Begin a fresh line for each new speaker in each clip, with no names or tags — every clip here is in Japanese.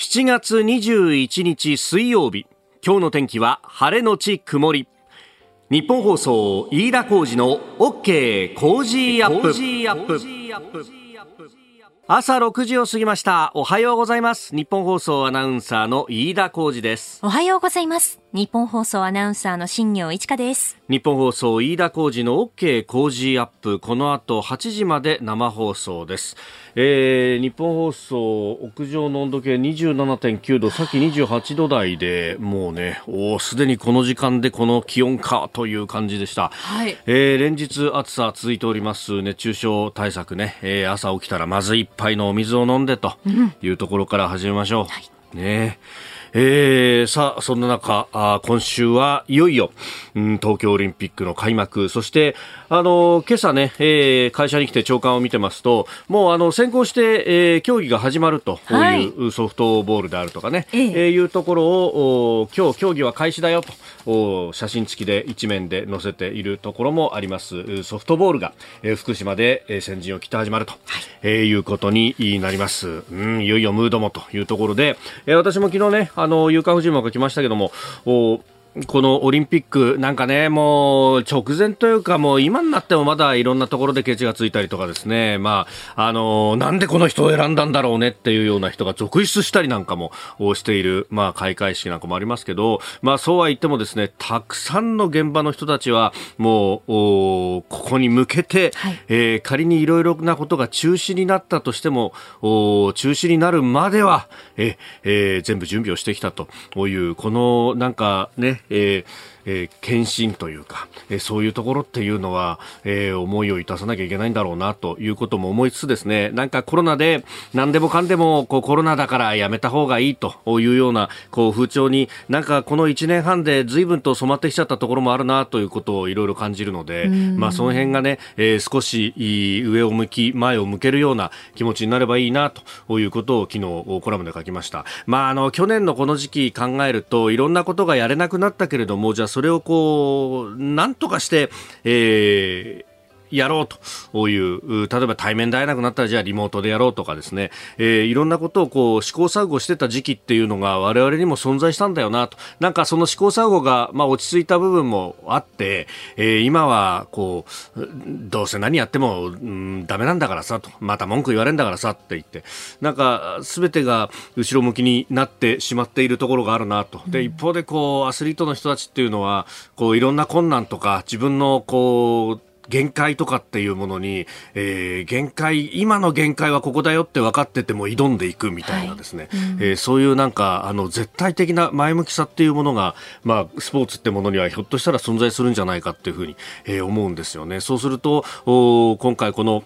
7月21日水曜日。今日の天気は晴れのち曇り。日本放送飯田浩二の OK 工事アップ。朝6時を過ぎました。おはようございます。日本放送アナウンサーの飯田浩二です。
おはようございます日本放送アナウンサーの新業一華です。
日本放送飯田浩二の OK 工事アップこの後8時まで生放送です、えー、日本放送屋上の温度計27.9度さっき28度台でもうねおすでにこの時間でこの気温かという感じでした、はい、えー、連日暑さ続いております熱中症対策ね、えー、朝起きたらまず一杯のお水を飲んでというところから始めましょう、うんはい、ねえー、さあ、そんな中、あ今週はいよいよ、うん、東京オリンピックの開幕、そして、あの、今朝ね、えー、会社に来て長官を見てますと、もうあの、先行して、えー、競技が始まるというソフトボールであるとかね、はい、えー、いうところを、今日競技は開始だよと、写真付きで一面で載せているところもあります。ソフトボールが、えー、福島で、えー、先陣を切って始まると、はいえー、いうことになります。うん、いよいよムードもというところで、えー、私も昨日ね、あの、有価婦人も書きましたけども、おこのオリンピック、なんかね、もう直前というか、もう今になってもまだいろんなところでケチがついたりとかですね、まあ、あの、なんでこの人を選んだんだろうねっていうような人が続出したりなんかもしている、まあ、開会式なんかもありますけど、まあ、そうは言ってもですね、たくさんの現場の人たちは、もう、ここに向けて、はい、えー、仮にいろいろなことが中止になったとしても、お中止になるまでは、ええー、全部準備をしてきたという、この、なんかね、えーえー、献身というか、えー、そういうところっていうのは、えー、思いをいたさなきゃいけないんだろうなということも思いつつですね、なんかコロナで何でもかんでもこうコロナだからやめた方がいいというようなこう風潮になんかこの1年半で随分と染まってきちゃったところもあるなということをいろいろ感じるので、まあその辺がね、えー、少し上を向き、前を向けるような気持ちになればいいなということを昨日コラムで書きました。まああの去年のこの時期考えるといろんなことがやれなくなったけれども、じゃあそれをこう、なんとかして、えー、やろうという、例えば対面で会えなくなったらじゃあリモートでやろうとかですね、えー、いろんなことをこう試行錯誤してた時期っていうのが我々にも存在したんだよなと。なんかその試行錯誤が、まあ落ち着いた部分もあって、えー、今はこう、どうせ何やっても、うん、ダメなんだからさと、また文句言われるんだからさって言って、なんか全てが後ろ向きになってしまっているところがあるなと。で、一方でこう、アスリートの人たちっていうのは、こういろんな困難とか自分のこう、限界とかっていうものに、えー、限界、今の限界はここだよって分かってても挑んでいくみたいなですね、はい。うん、えー、そういうなんか、あの、絶対的な前向きさっていうものが、まあ、スポーツってものにはひょっとしたら存在するんじゃないかっていうふうに、えー、思うんですよね。そうすると、お今回この、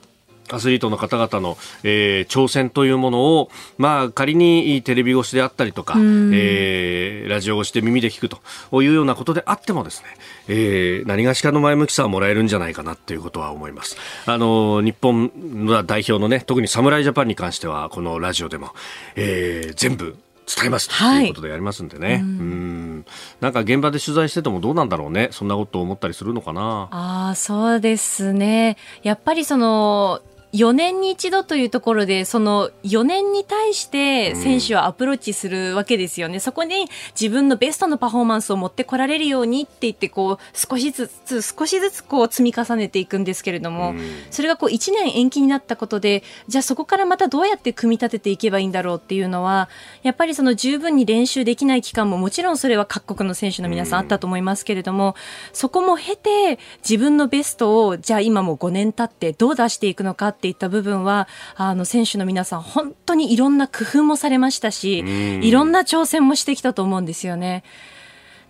アスリートの方々の、えー、挑戦というものを、まあ、仮にテレビ越しであったりとか、えー、ラジオ越しで耳で聞くというようなことであってもですね、えー、何がしかの前向きさはもらえるんじゃないかなということは思います。あの、日本の代表のね、特に侍ジャパンに関しては、このラジオでも、えー、全部伝えますとい。うことでやりますんでね、はい、うん。なんか現場で取材しててもどうなんだろうね。そんなことを思ったりするのかな。
あそうですね。やっぱりその4年に一度というところで、その4年に対して選手はアプローチするわけですよね。うん、そこに自分のベストのパフォーマンスを持ってこられるようにって言って、こう、少しずつ、少しずつこう積み重ねていくんですけれども、うん、それがこう1年延期になったことで、じゃあそこからまたどうやって組み立てていけばいいんだろうっていうのは、やっぱりその十分に練習できない期間ももちろんそれは各国の選手の皆さんあったと思いますけれども、うん、そこも経て自分のベストを、じゃあ今も5年経ってどう出していくのかっていった部分は、あの、選手の皆さん、本当にいろんな工夫もされましたし、いろんな挑戦もしてきたと思うんですよね。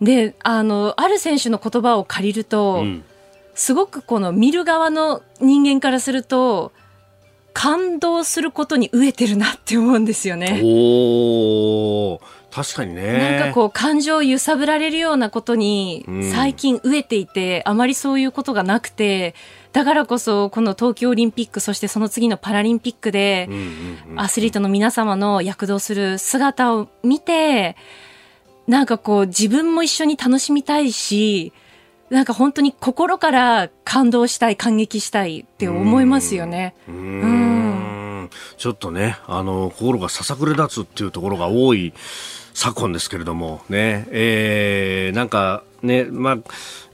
で、あの、ある選手の言葉を借りると、うん、すごくこの見る側の人間からすると、感動することに飢えてるなって思うんですよね。
お確かにね。
なんかこう感情を揺さぶられるようなことに最近飢えていて、うん、あまりそういうことがなくて、だからこそ、この東京オリンピック、そしてその次のパラリンピックで、アスリートの皆様の躍動する姿を見て、なんかこう、自分も一緒に楽しみたいし、なんか本当に心から感動したい、感激したいって思いますよね。うん。
ん、ちょっとね、あの、心がささくれ立つっていうところが多い昨今ですけれども、ね、えー、なんか、ね、まあ、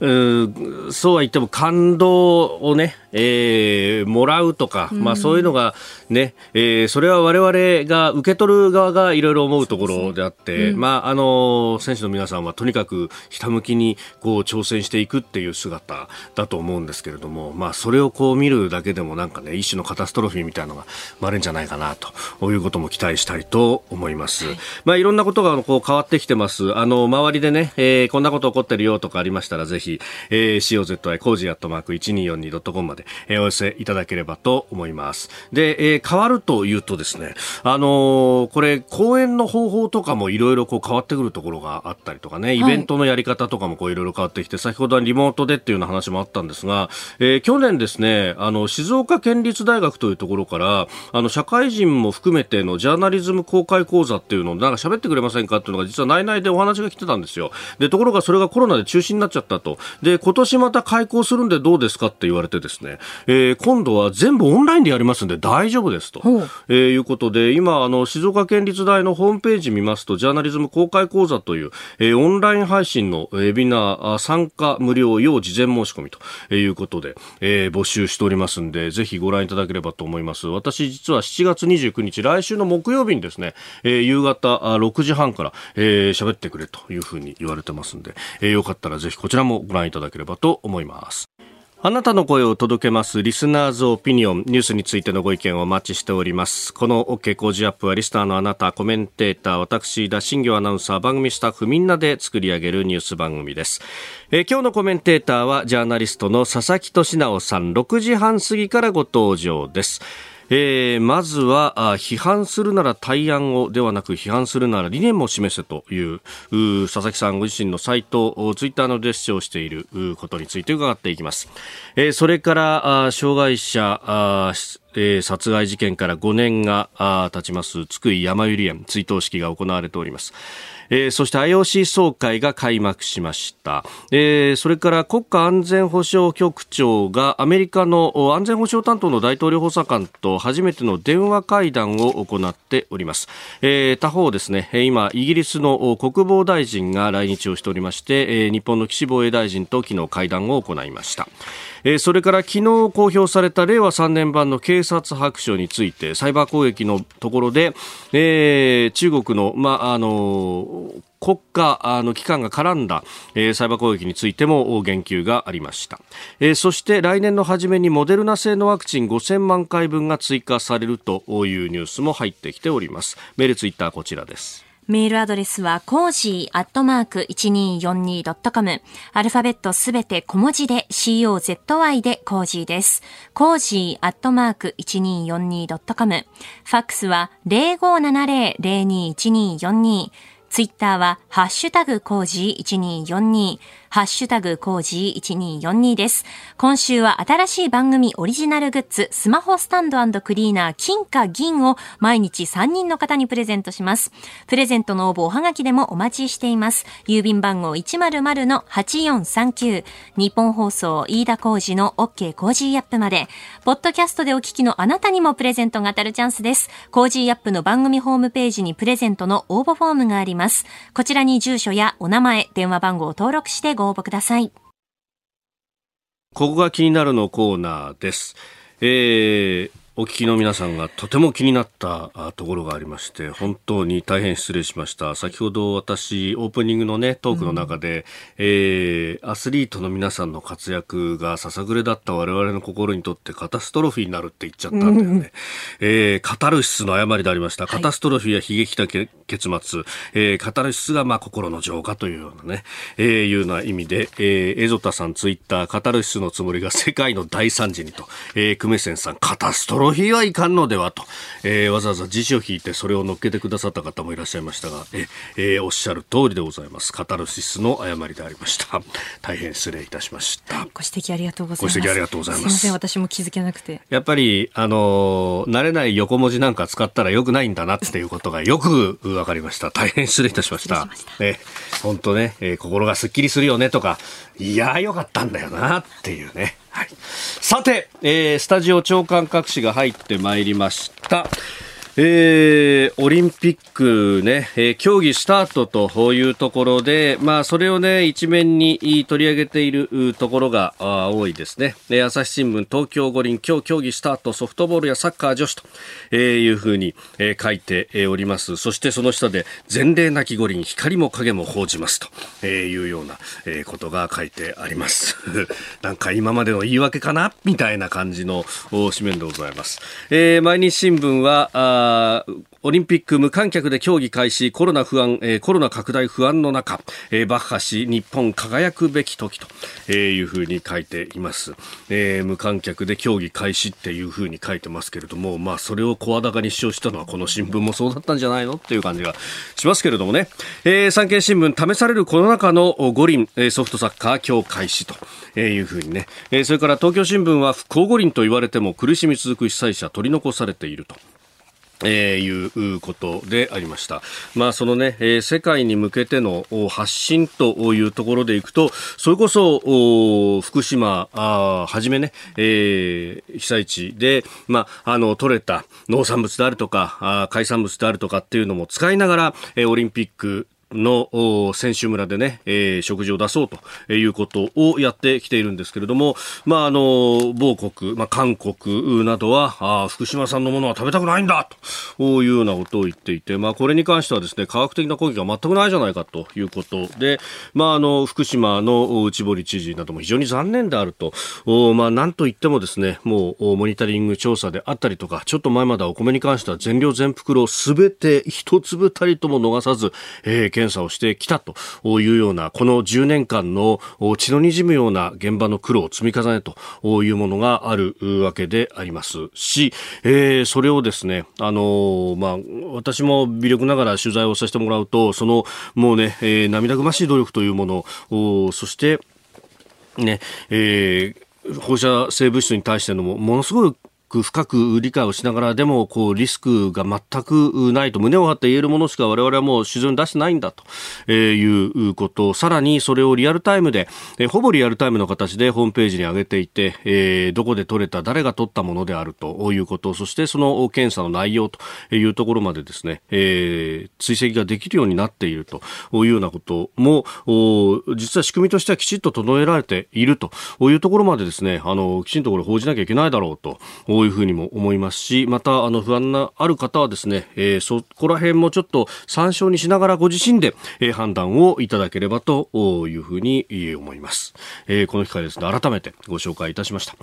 うそうは言っても感動をね、えー、もらうとか、まあそういうのがね、えー、それは我々が受け取る側がいろいろ思うところであって、うん、まああの、選手の皆さんはとにかくひたむきにこう挑戦していくっていう姿だと思うんですけれども、まあそれをこう見るだけでもなんかね、一種のカタストロフィーみたいなのが生まれるんじゃないかなということも期待したいと思います。はい、まあいろんなことがこう変わってきてます。あの、周りでね、えー、こんなこと起こってるよとかありましたらぜひ、えー、ージーアットマーク 1242.com まで、えー、お寄せいただければと思います。で、えー、変わるというとですね、あのー、これ、講演の方法とかもいろいろこう変わってくるところがあったりとかね、イベントのやり方とかもこういろいろ変わってきて、はい、先ほどはリモートでっていうような話もあったんですが、えー、去年ですね、あの、静岡県立大学というところから、あの、社会人も含めてのジャーナリズム公開講座っていうのをなんか喋ってくれませんかっていうのが実は内々でお話が来てたんですよ。で、ところがそれがコロナで中止になっちゃったと。で、今年また開講するんでどうですかって言われてですね、えー、今度は全部オンラインでやりますんで大丈夫ですと、えー、いうことで、今、あの、静岡県立大のホームページ見ますと、ジャーナリズム公開講座という、えー、オンライン配信のウェビナー参加無料要事前申し込みということで、えー、募集しておりますんで、ぜひご覧いただければと思います。私、実は7月29日、来週の木曜日にですね、えー、夕方6時半から、えー、喋ってくれというふうに言われてますんで、えー、よかったらぜひこちらもご覧いただければと思います。あなたの声を届けますリスナーズオピニオンニュースについてのご意見をお待ちしております。この OK 工事アップはリスナーのあなた、コメンテーター、私、田新業アナウンサー、番組スタッフみんなで作り上げるニュース番組です。えー、今日のコメンテーターはジャーナリストの佐々木俊直さん、6時半過ぎからご登場です。えー、まずは批判するなら対案をではなく批判するなら理念も示せという佐々木さんご自身のサイトツイッターので主張していることについて伺っていきます、えー、それから障害者えー、殺害事件から5年が経ちます津久井やまゆり園追悼式が行われております。えー、そして IOC 総会が開幕しました、えー、それから国家安全保障局長がアメリカの安全保障担当の大統領補佐官と初めての電話会談を行っております、えー、他方ですね今イギリスの国防大臣が来日をしておりまして、えー、日本の岸防衛大臣と昨日会談を行いました。えー、それから昨日公表された令和3年版の警察白書についてサイバー攻撃のところで、えー、中国の、まあ、あの国家の機関が絡んだ、えー、サイバー攻撃についても言及がありました、えー、そして来年の初めにモデルナ製のワクチン5000万回分が追加されるというニュースも入ってきております。メールツイッターこちらです。
メールアドレスは、コージーアットマーク 1242.com。アルファベットすべて小文字で COZY で cozy です。 cozy アットマーク 1242.com。ファックスは0570-021242。ツイッターは、ハッシュタグ cozy 1242。ハッシュタグ cozy 1242です。今週は新しい番組オリジナルグッズ、スマホスタンドクリーナー金か銀を毎日3人の方にプレゼントします。プレゼントの応募おはがきでもお待ちしています。郵便番号100-8439、ニッポン放送飯田浩司の OK Cozy up まで、ポッドキャストでお聞きのあなたにもプレゼントが当たるチャンスです。 Cozy up の番組ホームページにプレゼントの応募フォームがあります。こちらに住所やお名前、電話番号を登録してご応募ください。
ここが気になるのコーナーです。えーお聞きの皆さんがとても気になったところがありまして本当に大変失礼しました。先ほど私オープニングのねトークの中で、うん、えー、アスリートの皆さんの活躍がささぐれだった我々の心にとってカタストロフィーになるって言っちゃったんだよね、うん、えー、カタルシスの誤りでありました、はい、カタストロフィーは悲劇的結末、えー、カタルシスがまあ心の浄化というようなね、えー、いうような意味で、えー、エゾタさんツイッターカタルシスのつもりが世界の大惨事にと、えー、クメセンさんカタストロフィーはいかんのではと、えー、わざわざ辞書を引いてそれを乗っけてくださった方もいらっしゃいましたが、ええー、おっしゃる通りでございます。カタルシスの誤りでありました。大変失礼いたしました。
ご指摘ありがとうございます。
ご指摘ありがとうございます。すみま
せん私も気づけなくて。
やっぱりあの慣れない横文字なんか使ったらよくないんだなっていうことが よくわかりました。大変失礼いたしました。え本当ね、えー、心がすっきりするよねとかいやよかったんだよなっていうねさて、えー、スタジオ長官各紙が入ってまいりました。えー、オリンピックね、えー、競技スタートというところで、まあ、それをね、一面に取り上げているところが多いですね。朝日新聞、東京五輪、今日競技スタート、ソフトボールやサッカー女子と、え、いうふうに、え、書いております。そしてその下で、前例なき五輪、光も影も報じますというような、え、ことが書いてあります。なんか今までの言い訳かな？みたいな感じの紙面でございます。えー、毎日新聞は、オリンピック無観客で競技開始コロナ不安、えー、コロナ拡大不安の中、えー、バッハ氏日本輝くべき時と、えー、いうふうに書いています、えー、無観客で競技開始っていうふうに書いてますけれどもまあそれを声高に主張したのはこの新聞もそうだったんじゃないのっていう感じがしますけれどもね、えー、産経新聞試されるコロナ禍の五輪ソフトサッカー今日開始というふうにね、えー、それから東京新聞は復興五輪と言われても苦しみ続く被災者取り残されていると。えー、いうことでありました。まあ、そのね、えー、世界に向けての発信というところでいくと、それこそ、福島あはじめね、えー、被災地で、まあ、あの、取れた農産物であるとか、あ海産物であるとかっていうのも使いながら、えー、オリンピックの選手村でね、えー、食事を出そうということをやってきているんですけれども、まあ、あの、某国、まあ、韓国などは、あ福島産のものは食べたくないんだというようなことを言っていて、まあ、これに関してはですね、科学的な根拠が全くないじゃないかということで、まあ、あの、福島の内堀知事なども非常に残念であると、おまあ、なんといってもですね、もう、モニタリング調査であったりとか、ちょっと前まではお米に関しては全量全袋すべて一粒たりとも逃さず、えー、検査をしてきたというような、この10年間の血の滲むような現場の苦労、積み重ねというものがあるわけでありますし、えー、それをですね、あのまあ、私も微力ながら取材をさせてもらうと、その、もうね、えー、涙ぐましい努力というもの、そして、ね、えー、放射性物質に対してのもものすごいく深く理解をしながらでもこうリスクが全くないと胸を張って言えるものしか我々はもう市場に出してないんだということ。さらにそれをリアルタイムでほぼリアルタイムの形でホームページに上げていて、えー、どこで取れた誰が取ったものであるということそしてその検査の内容というところまでですね、えー、追跡ができるようになっているというようなことも実は仕組みとしてはきちっと整えられているというところまでですねあのきちんとこれ報じなきゃいけないだろうとういうふうにも思いますし、また、あの、不安なある方はですね、えー、そこら辺もちょっと参照にしながらご自身で、えー、判断をいただければというふうに思います。えー、この機会ですね、改めてご紹介いたしました。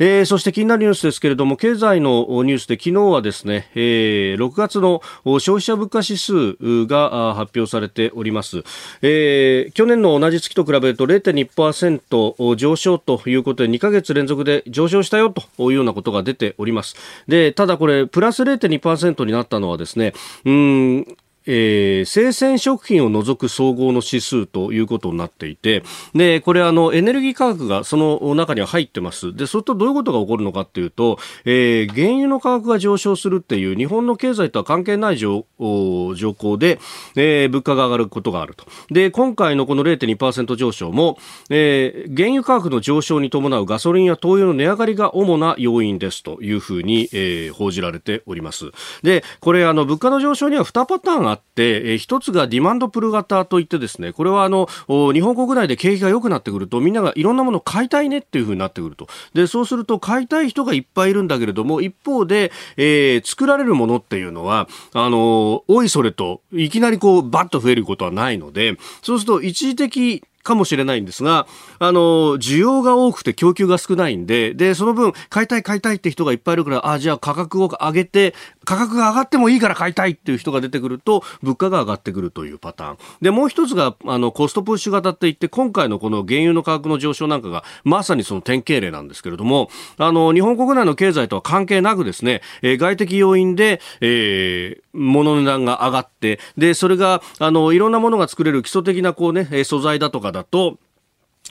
えー、そして気になるニュースですけれども、経済のニュースで昨日はですね、えー、6月の消費者物価指数が発表されております。えー、去年の同じ月と比べると0.2%上昇ということで2ヶ月連続で上昇したよというようなことが出てております。で、ただこれ、プラス0.2%になったのはですね、うん、えー、生鮮食品を除く総合の指数ということになっていて、で、これあの、エネルギー価格がその中には入ってます。で、それとどういうことが起こるのかっていうと、えー、原油の価格が上昇するっていう日本の経済とは関係ない状状況で、えー、物価が上がることがあると。で、今回のこの0.2%上昇も、えー、原油価格の上昇に伴うガソリンや灯油の値上がりが主な要因ですというふうに、えー、報じられております。で、これあの、物価の上昇には2パターンあって、えー、一つがディマンドプル型といってですね、これはあの、日本国内で景気が良くなってくると、みんながいろんなものを買いたいねっていうふうになってくると。で、そうすると買いたい人がいっぱいいるんだけれども、一方で、えー、作られるものっていうのは、あの、おいそれと、いきなりこう、バッと増えることはないので、そうすると一時的かもしれないんですが、あの、需要が多くて供給が少ないんで、で、その分、買いたい買いたいって人がいっぱいいるから、あ、じゃあ価格を上げて、価格が上がってもいいから買いたいっていう人が出てくると、物価が上がってくるというパターン。で、もう一つが、あの、コストプッシュ型って言って、今回のこの原油の価格の上昇なんかが、まさにその典型例なんですけれども、あの、日本国内の経済とは関係なくですね、えー、外的要因で、えー、物の値段が上がって、で、それが、あの、いろんなものが作れる基礎的なこうね、素材だとかだと、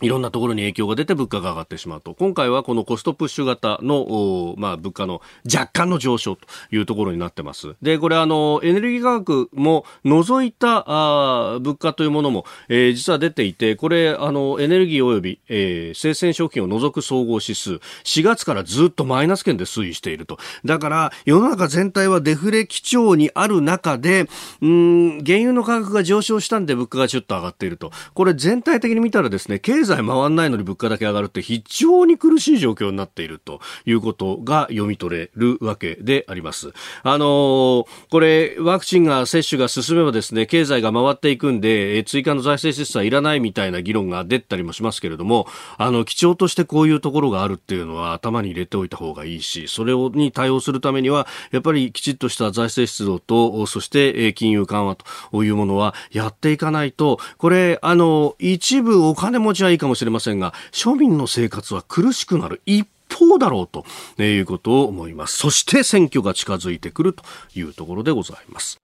いろんなところに影響が出て物価が上がってしまうと。今回はこのコストプッシュ型の、まあ、物価の若干の上昇というところになってます。で、これあの、エネルギー価格も除いた、あ物価というものも、えー、実は出ていて、これ、あの、エネルギー及び、えー、生鮮食品を除く総合指数、4月からずっとマイナス圏で推移していると。だから、世の中全体はデフレ基調にある中で、うん、原油の価格が上昇したんで物価がちょっと上がっていると。これ全体的に見たらですね、経済回んないのに物価だけ上がるって非常に苦しい状況になっているということが読み取れるわけであります。あのー、これ、ワクチンが接種が進めばですね、経済が回っていくんで、追加の財政支出はいらないみたいな議論が出たりもしますけれども、あの、基調としてこういうところがあるっていうのは頭に入れておいた方がいいし、それをに対応するためには、やっぱりきちっとした財政出動と、そして金融緩和というものはやっていかないと、これ、あの、一部お金持ちはいいかもしれませんが、庶民の生活は苦しくなる一方だろうということを思います。そして選挙が近づいてくるというところでございます。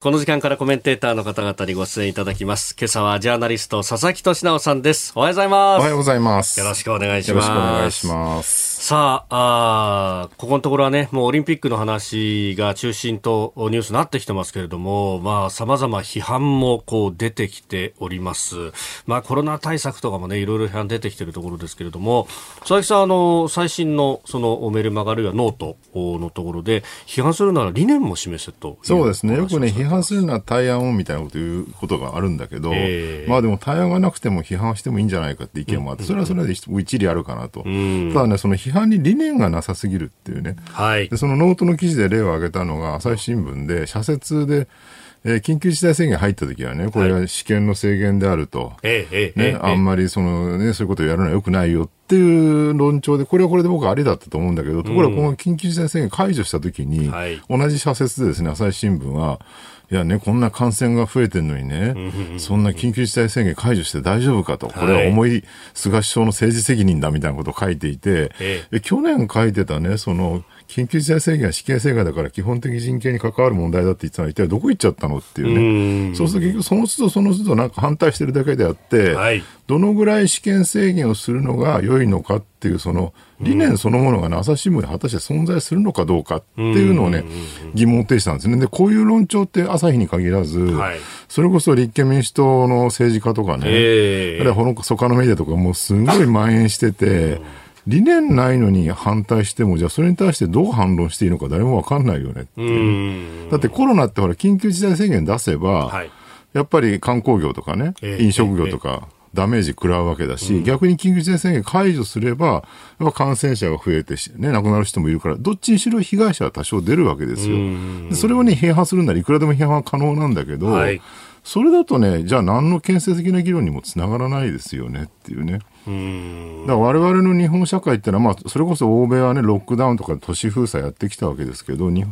この時間からコメンテーターの方々にご出演いただきます。今朝はジャーナリスト佐々木俊直さんです。おはようございます。
おはようございます。
よろしくお願いします。よろしくお願いし
ます。
さあ、あここのところはね、もうオリンピックの話が中心とニュースになってきてますけれども、まあ、様々批判もこう出てきております。まあ、コロナ対策とかもね、いろいろ批判出てきているところですけれども、佐々木さん、あの、最新のそのメルマガあるいはノートのところで、批判するなら理念も示せと
そうですね。よくね、批判するのは対案をみたいなこと言うことがあるんだけど、えー、まあでも対案がなくても批判してもいいんじゃないかって意見もあって、それはそれで一理あるかなと。ただね、その批判に理念がなさすぎるっていうね。
はい。
で、そのノートの記事で例を挙げたのが、朝日新聞で、社説で、えー、緊急事態宣言入った時はね、これは試験の制限であると。
はい、
ね、あんまりそのね、そういうことをやるのは良くないよっていう論調で、これはこれで僕はありだったと思うんだけど、ところがこの緊急事態宣言解除した時に、はい、同じ社説でですね、朝日新聞は、いやね、こんな感染が増えてるのにね、そんな緊急事態宣言解除して大丈夫かと、これは重い菅首相の政治責任だみたいなことを書いていて、え去年書いてたね、その、緊急事態宣言は死刑制限だから基本的人権に関わる問題だって言ってたのは一体どこ行っちゃったのっていうね。うそうすると結局その都度その都度なんか反対してるだけであって、はい、どのぐらい試験制限をするのが良いのかっていうその理念そのものが、ね、朝日新聞に果たして存在するのかどうかっていうのをね、疑問を呈したんですね。で、こういう論調って朝日に限らず、はい、それこそ立憲民主党の政治家とかね、えー、あるいは他のメディアとかもうすごい蔓延してて、理念ないのに反対しても、じゃあそれに対してどう反論していいのか誰もわかんないよねって。だってコロナってほら、緊急事態宣言出せば、はい、やっぱり観光業とかね、えー、飲食業とか、ダメージ食らうわけだし、うん、逆に緊急事態宣言解除すれば、やっぱ感染者が増えてね、亡くなる人もいるから、どっちにしろ被害者は多少出るわけですよ。それをね、批判するならいくらでも批判は可能なんだけど、はい。それだとね、じゃあ何の建設的な議論にもつながらないですよねっていうね。
うん
だから我々の日本社会ってのは、まあ、それこそ欧米はね、ロックダウンとか都市封鎖やってきたわけですけど、日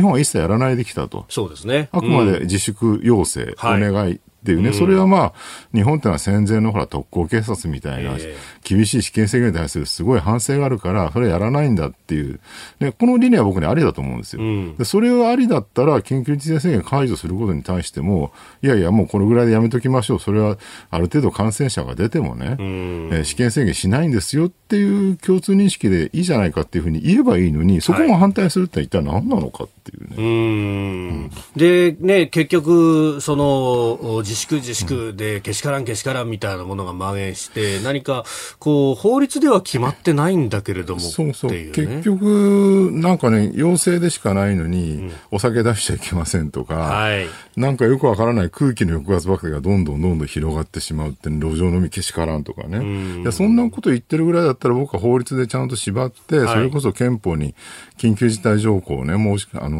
本は一切やらないできたと。
そうですね。
あくまで自粛要請、お願いっていうね、うん、それはまあ、日本ってのは戦前のほら特攻警察みたいな、厳しい試験制限に対するすごい反省があるから、それやらないんだっていう、ね、この理念は僕にありだと思うんですよ。うん、でそれをありだったら、緊急事態宣言解除することに対しても、いやいや、もうこのぐらいでやめときましょう。それはある程度感染者が出てもね、うん、えー、試験制限しないんですよっていう共通認識でいいじゃないかっていうふうに言えばいいのに、そこも反対するって一体何なのかっていうね。
うん、で、ね、結局、その、自粛自粛でけしからんけしからんみたいなものが蔓延して、何かこう法律では決まってないんだけれども、
そうそう、ね、結局、なんかね、要請でしかないのに、うん、お酒出しちゃいけませんとか、はい、なんかよくわからない空気の抑圧爆弾がどんどんどんどん広がってしまうって、路上飲みけしからんとかね、うん、いやそんなこと言ってるぐらいだったら、僕は法律でちゃんと縛って、それこそ憲法に緊急事態条項をね、申しあの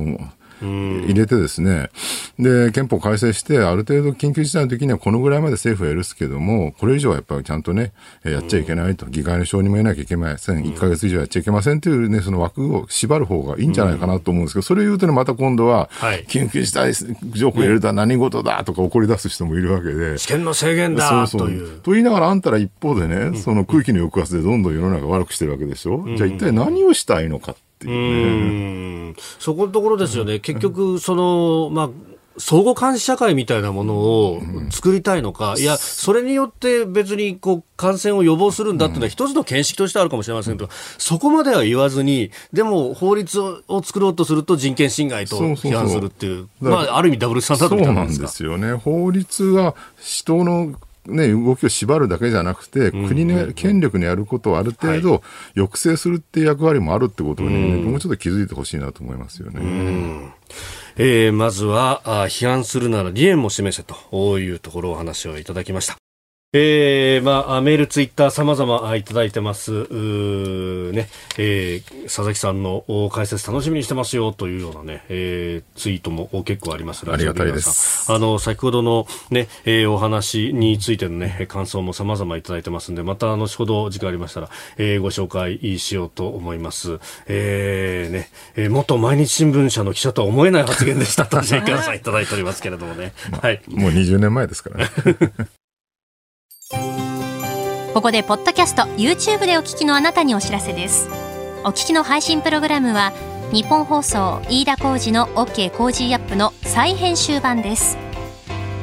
入れてですね、で、憲法改正して、ある程度緊急事態の時にはこのぐらいまで政府は許すけども、これ以上はやっぱりちゃんとね、やっちゃいけないと、議会の承認も得なきゃいけません、1ヶ月以上やっちゃいけませんというね、その枠を縛る方がいいんじゃないかなと思うんですけど、それを言うとね、また今度は、緊急事態条項入れるとは何事だとか怒り出す人もいるわけで。
試験の制限だという。
と言いながらあんたら一方でね、その空気の抑圧でどんどん世の中悪くしてるわけでしょ？じゃあ一体何をしたいのかっていうね。
そこのところですよね。結局、その、まあ、相互監視社会みたいなものを作りたいのか、うん、いや、それによって別にこう感染を予防するんだっていうのは一つの見識としてあるかもしれませんけど、そこまでは言わずに、でも法律を作ろうとすると人権侵害と批判するっていう、まあ、ある意味ダブルスタンダードみたい
なんですよね。法律は人のね、動きを縛るだけじゃなくて、国の権力にやることをある程度抑制するっていう役割もあるってことに、ね、もうちょっと気づいてほしいなと思いますよね。
えー、まずはあ批判するなら理念も示せというところをお話をいただきました。えー、まあ、メール、ツイッター、様々いただいてます。ね、えー、佐々木さんの解説楽しみにしてますよというようなね、えー、ツイートも結構あります。
ありがたいです。
あの、先ほどのね、えー、お話についてのね、感想も様々いただいてますんで、また後ほど時間ありましたら、えー、ご紹介しようと思います。えー、ね、えー、元毎日新聞社の記者とは思えない発言でしたと、ジェイカーさんいただいておりますけれどもね。
はい。もう20年前ですからね。
ここでポッドキャスト YouTube でお聞きのあなたにお知らせです。お聞きの配信プログラムは日本放送飯田浩司の OK コージーアップの再編集版です。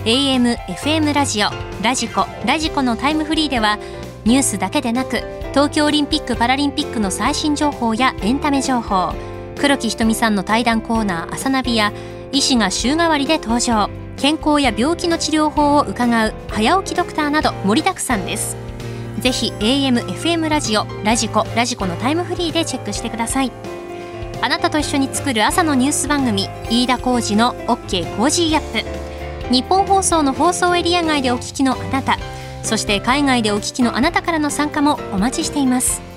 AM、FM ラジオ、ラジコ、ラジコのタイムフリーではニュースだけでなく東京オリンピック・パラリンピックの最新情報やエンタメ情報黒木ひとみさんの対談コーナー「朝ナビ」や医師が週替わりで登場。健康や病気の治療法を伺う早起きドクターなど盛りだくさんです。ぜひ AM、FM ラジオ、ラジコ、ラジコのタイムフリーでチェックしてくださいあなたと一緒に作る朝のニュース番組飯田浩二の OK コージーアップ日本放送の放送エリア外でお聞きのあなたそして海外でお聞きのあなたからの参加もお待ちしています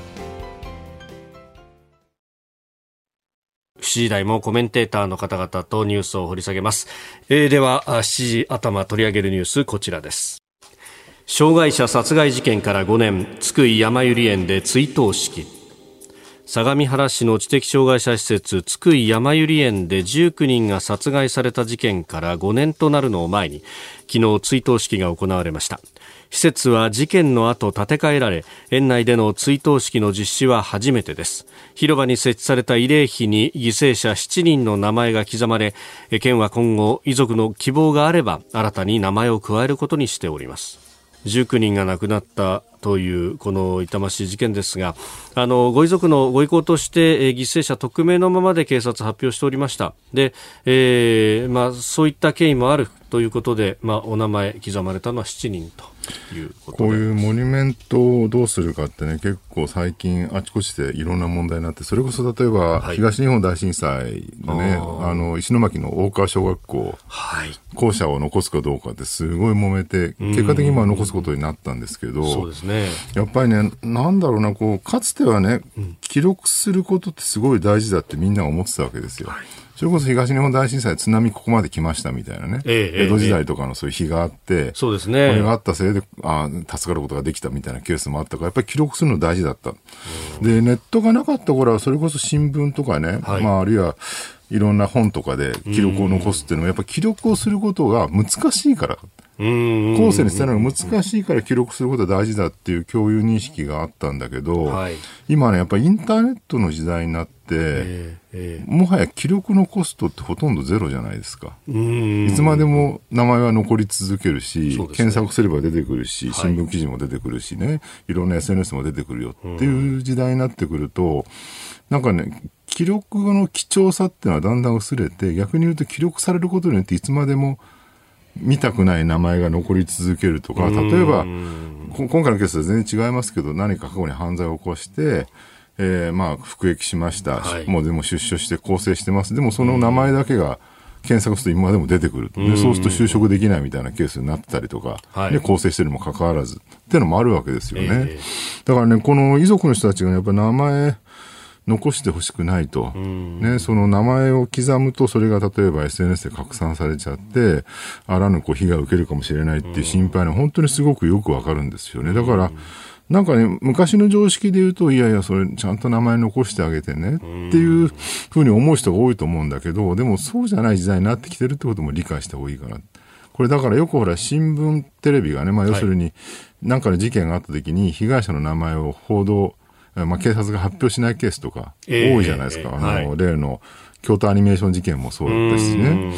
7時台もコメンテーターの方々とニュースを掘り下げます。えー、では、7時頭取り上げるニュース、こちらです。障害者殺害事件から5年、津久井やまゆり園で追悼式。相模原市の知的障害者施設津久井やまゆり園で19人が殺害された事件から5年となるのを前に昨日追悼式が行われました。施設は事件の後建て替えられ園内での追悼式の実施は初めてです。広場に設置された慰霊碑に犠牲者7人の名前が刻まれ県は今後遺族の希望があれば新たに名前を加えることにしております。19人が亡くなったというこの痛ましい事件ですがあのご遺族のご意向として、えー、犠牲者匿名のままで警察発表しておりました。で、えーまあ、そういった経緯もあるということで、まあ、お名前刻まれたのは7人と。いうこと
こういうモニュメントをどうするかってね結構最近あちこちでいろんな問題になってそれこそ例えば、東日本大震災のねあの石巻の大川小学校、はい、校舎を残すかどうかってすごい揉めて結果的にまあ残すことになったんですけど
そうですね。
やっぱりねなんだろうなこうかつてはね記録することってすごい大事だってみんな思ってたわけですよ。はいそれこそ東日本大震災津波ここまで来ましたみたいなね、ええ、江戸時代とかのそういう日があって、
そうですね。
これがあったせいで、あ助かることができたみたいなケースもあったから、やっぱり記録するの大事だった。で、ネットがなかった頃は、それこそ新聞とかね、はい、まあ、あるいは、いろんな本とかで記録を残すっていうのは、やっぱり記録をすることが難しいから。後世に伝えるのが難しいから記録することが大事だっていう共有認識があったんだけど、はい、今ね、やっぱりインターネットの時代になって、えーえー、もはや記録のコストってほとんどゼロじゃないですか。いつまでも名前は残り続けるし、ね、検索すれば出てくるし、新聞記事も出てくるしね、はい、いろんな SNS も出てくるよっていう時代になってくると、なんかね、記録の貴重さっていうのはだんだん薄れて、逆に言うと記録されることによっていつまでも見たくない名前が残り続けるとか、例えば、今回のケースは全然違いますけど、何か過去に犯罪を起こして、えー、まあ、服役しました、はい、もうでも出所して更生してます、でもその名前だけが検索すると今でも出てくる、でそうすると就職できないみたいなケースになってたりとか、はい、で更生してるにもかかわらず。っていうのもあるわけですよね。えー、だからね、この遺族の人たちが、ね、やっぱ名前、残してほしくないと、ね、その名前を刻むと、それが例えば SNS で拡散されちゃって、あらぬこう被害を受けるかもしれないっていう心配は本当にすごくよくわかるんですよね。だから、なんかね、昔の常識で言うと、いやいや、それちゃんと名前残してあげてねっていうふうに思う人が多いと思うんだけど、でもそうじゃない時代になってきてるってことも理解した方がいいかな。これだからよくほら、新聞、テレビがね、まあ要するに、なんかの事件があった時に被害者の名前を報道、まあ、警察が発表しないケースとか多いじゃないですか。えー、あの、はい、例の京都アニメーション事件もそうだったしね。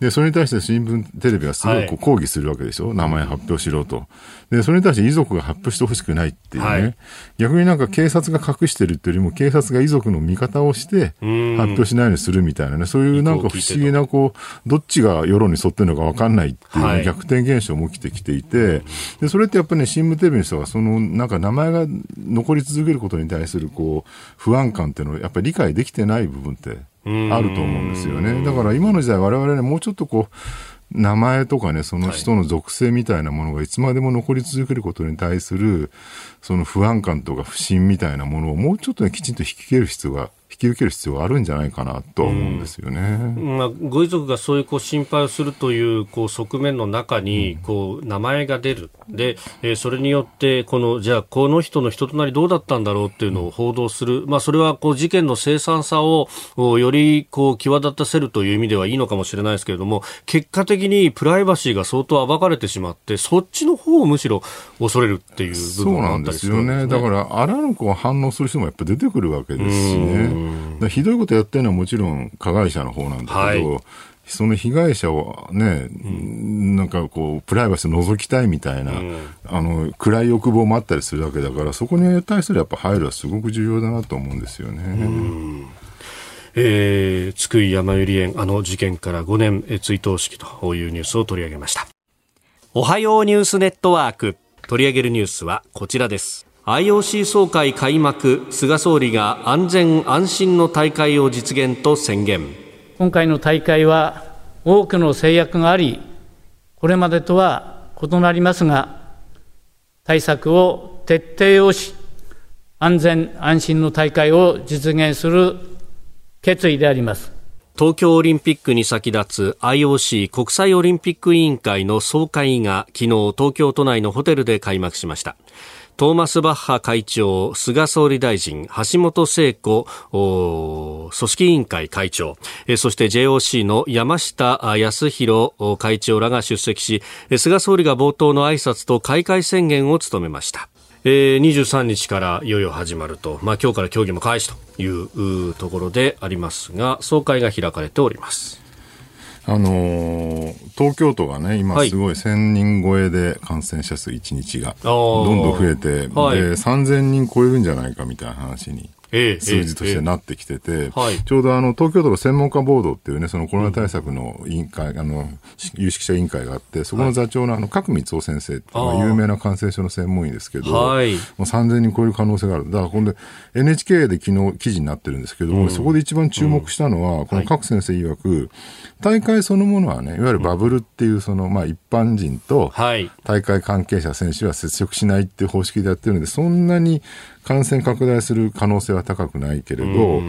で、それに対して新聞、テレビがすごく抗議するわけでしょ、はい、名前発表しろと。で、それに対して遺族が発表してほしくないっていうね、はい、逆になんか警察が隠してるっていうよりも、警察が遺族の味方をして、発表しないようにするみたいなね、そういうなんか不思議な、こう、どっちが世論に沿ってるのか分かんないっていう、ね、逆転現象も起きてきていて、で、それってやっぱりね、新聞テレビの人は、その、なんか名前が残り続けることに対する、こう、不安感っていうのをやっぱり理解できてない部分ってあると思うんですよね。だから今の時代我々ね、もうちょっとこう、名前とかね、その人の属性みたいなものがいつまでも残り続けることに対する、その不安感とか不信みたいなものをもうちょっとね、きちんと引き受ける必要がき受ける必要があるんじゃないかなと思うんですよね、
うん。まあ、ご遺族がそういうこう心配をするというこう側面の中にこう名前が出る、でえー、それによってこのじゃあこの人の人となりどうだったんだろうっていうのを報道する、まあ、それはこう事件の凄惨さをよりこう際立たせるという意味ではいいのかもしれないですけれども結果的にプライバシーが相当暴かれてしまってそっちの方をむしろ恐れるっていう部分があったりするんですよね。
だからあらぬこう反応する人もやっぱ出てくるわけですしね。ひどいことやってるのはもちろん加害者の方なんだけど、はい、その被害者をね、うん、なんかこう、プライバシーを覗きたいみたいな、うん、あの、暗い欲望もあったりするわけだから、そこに対するやっぱ配慮はすごく重要だなと思うんですよね。うん。
えー、津久井やまゆり園あの事件から5年追悼式というニュースを取り上げました。おはようニュースネットワーク。取り上げるニュースはこちらです IOC 総会開幕菅総理が安全安心の大会を実現と宣言。
今回の大会は多くの制約がありこれまでとは異なりますが対策を徹底をし安全安心の大会を実現する決意であります。
東京オリンピックに先立つ IOC 国際オリンピック委員会の総会が昨日東京都内のホテルで開幕しましたトーマス・バッハ会長、菅総理大臣、橋本聖子組織委員会会長、そして JOC の山下康弘会長らが出席し、菅総理が冒頭の挨拶と開会宣言を務めました。えー、23日からいよいよ始まると、まあ、今日から競技も開始というところでありますが総会が開かれております。
あのー、東京都がね、今すごい1000人超えで感染者数1日がどんどん増えて、はい、で3000人超えるんじゃないかみたいな話に数字としてなってきてて、ちょうどあの東京都の専門家ボードっていうね、そのコロナ対策の委員会、あの、有識者委員会があって、そこの座長のあの、角光夫先生っていうのが有名な感染症の専門医ですけど、はい、もう3000人超える可能性がある。だから今度 NHK で昨日記事になってるんですけど、うん、そこで一番注目したのは、この角先生曰く、大会そのものはね、いわゆるバブルっていう、その、まあ一般人と、大会関係者選手は接触しないっていう方式でやってるので、そんなに感染拡大する可能性は高くないけれど、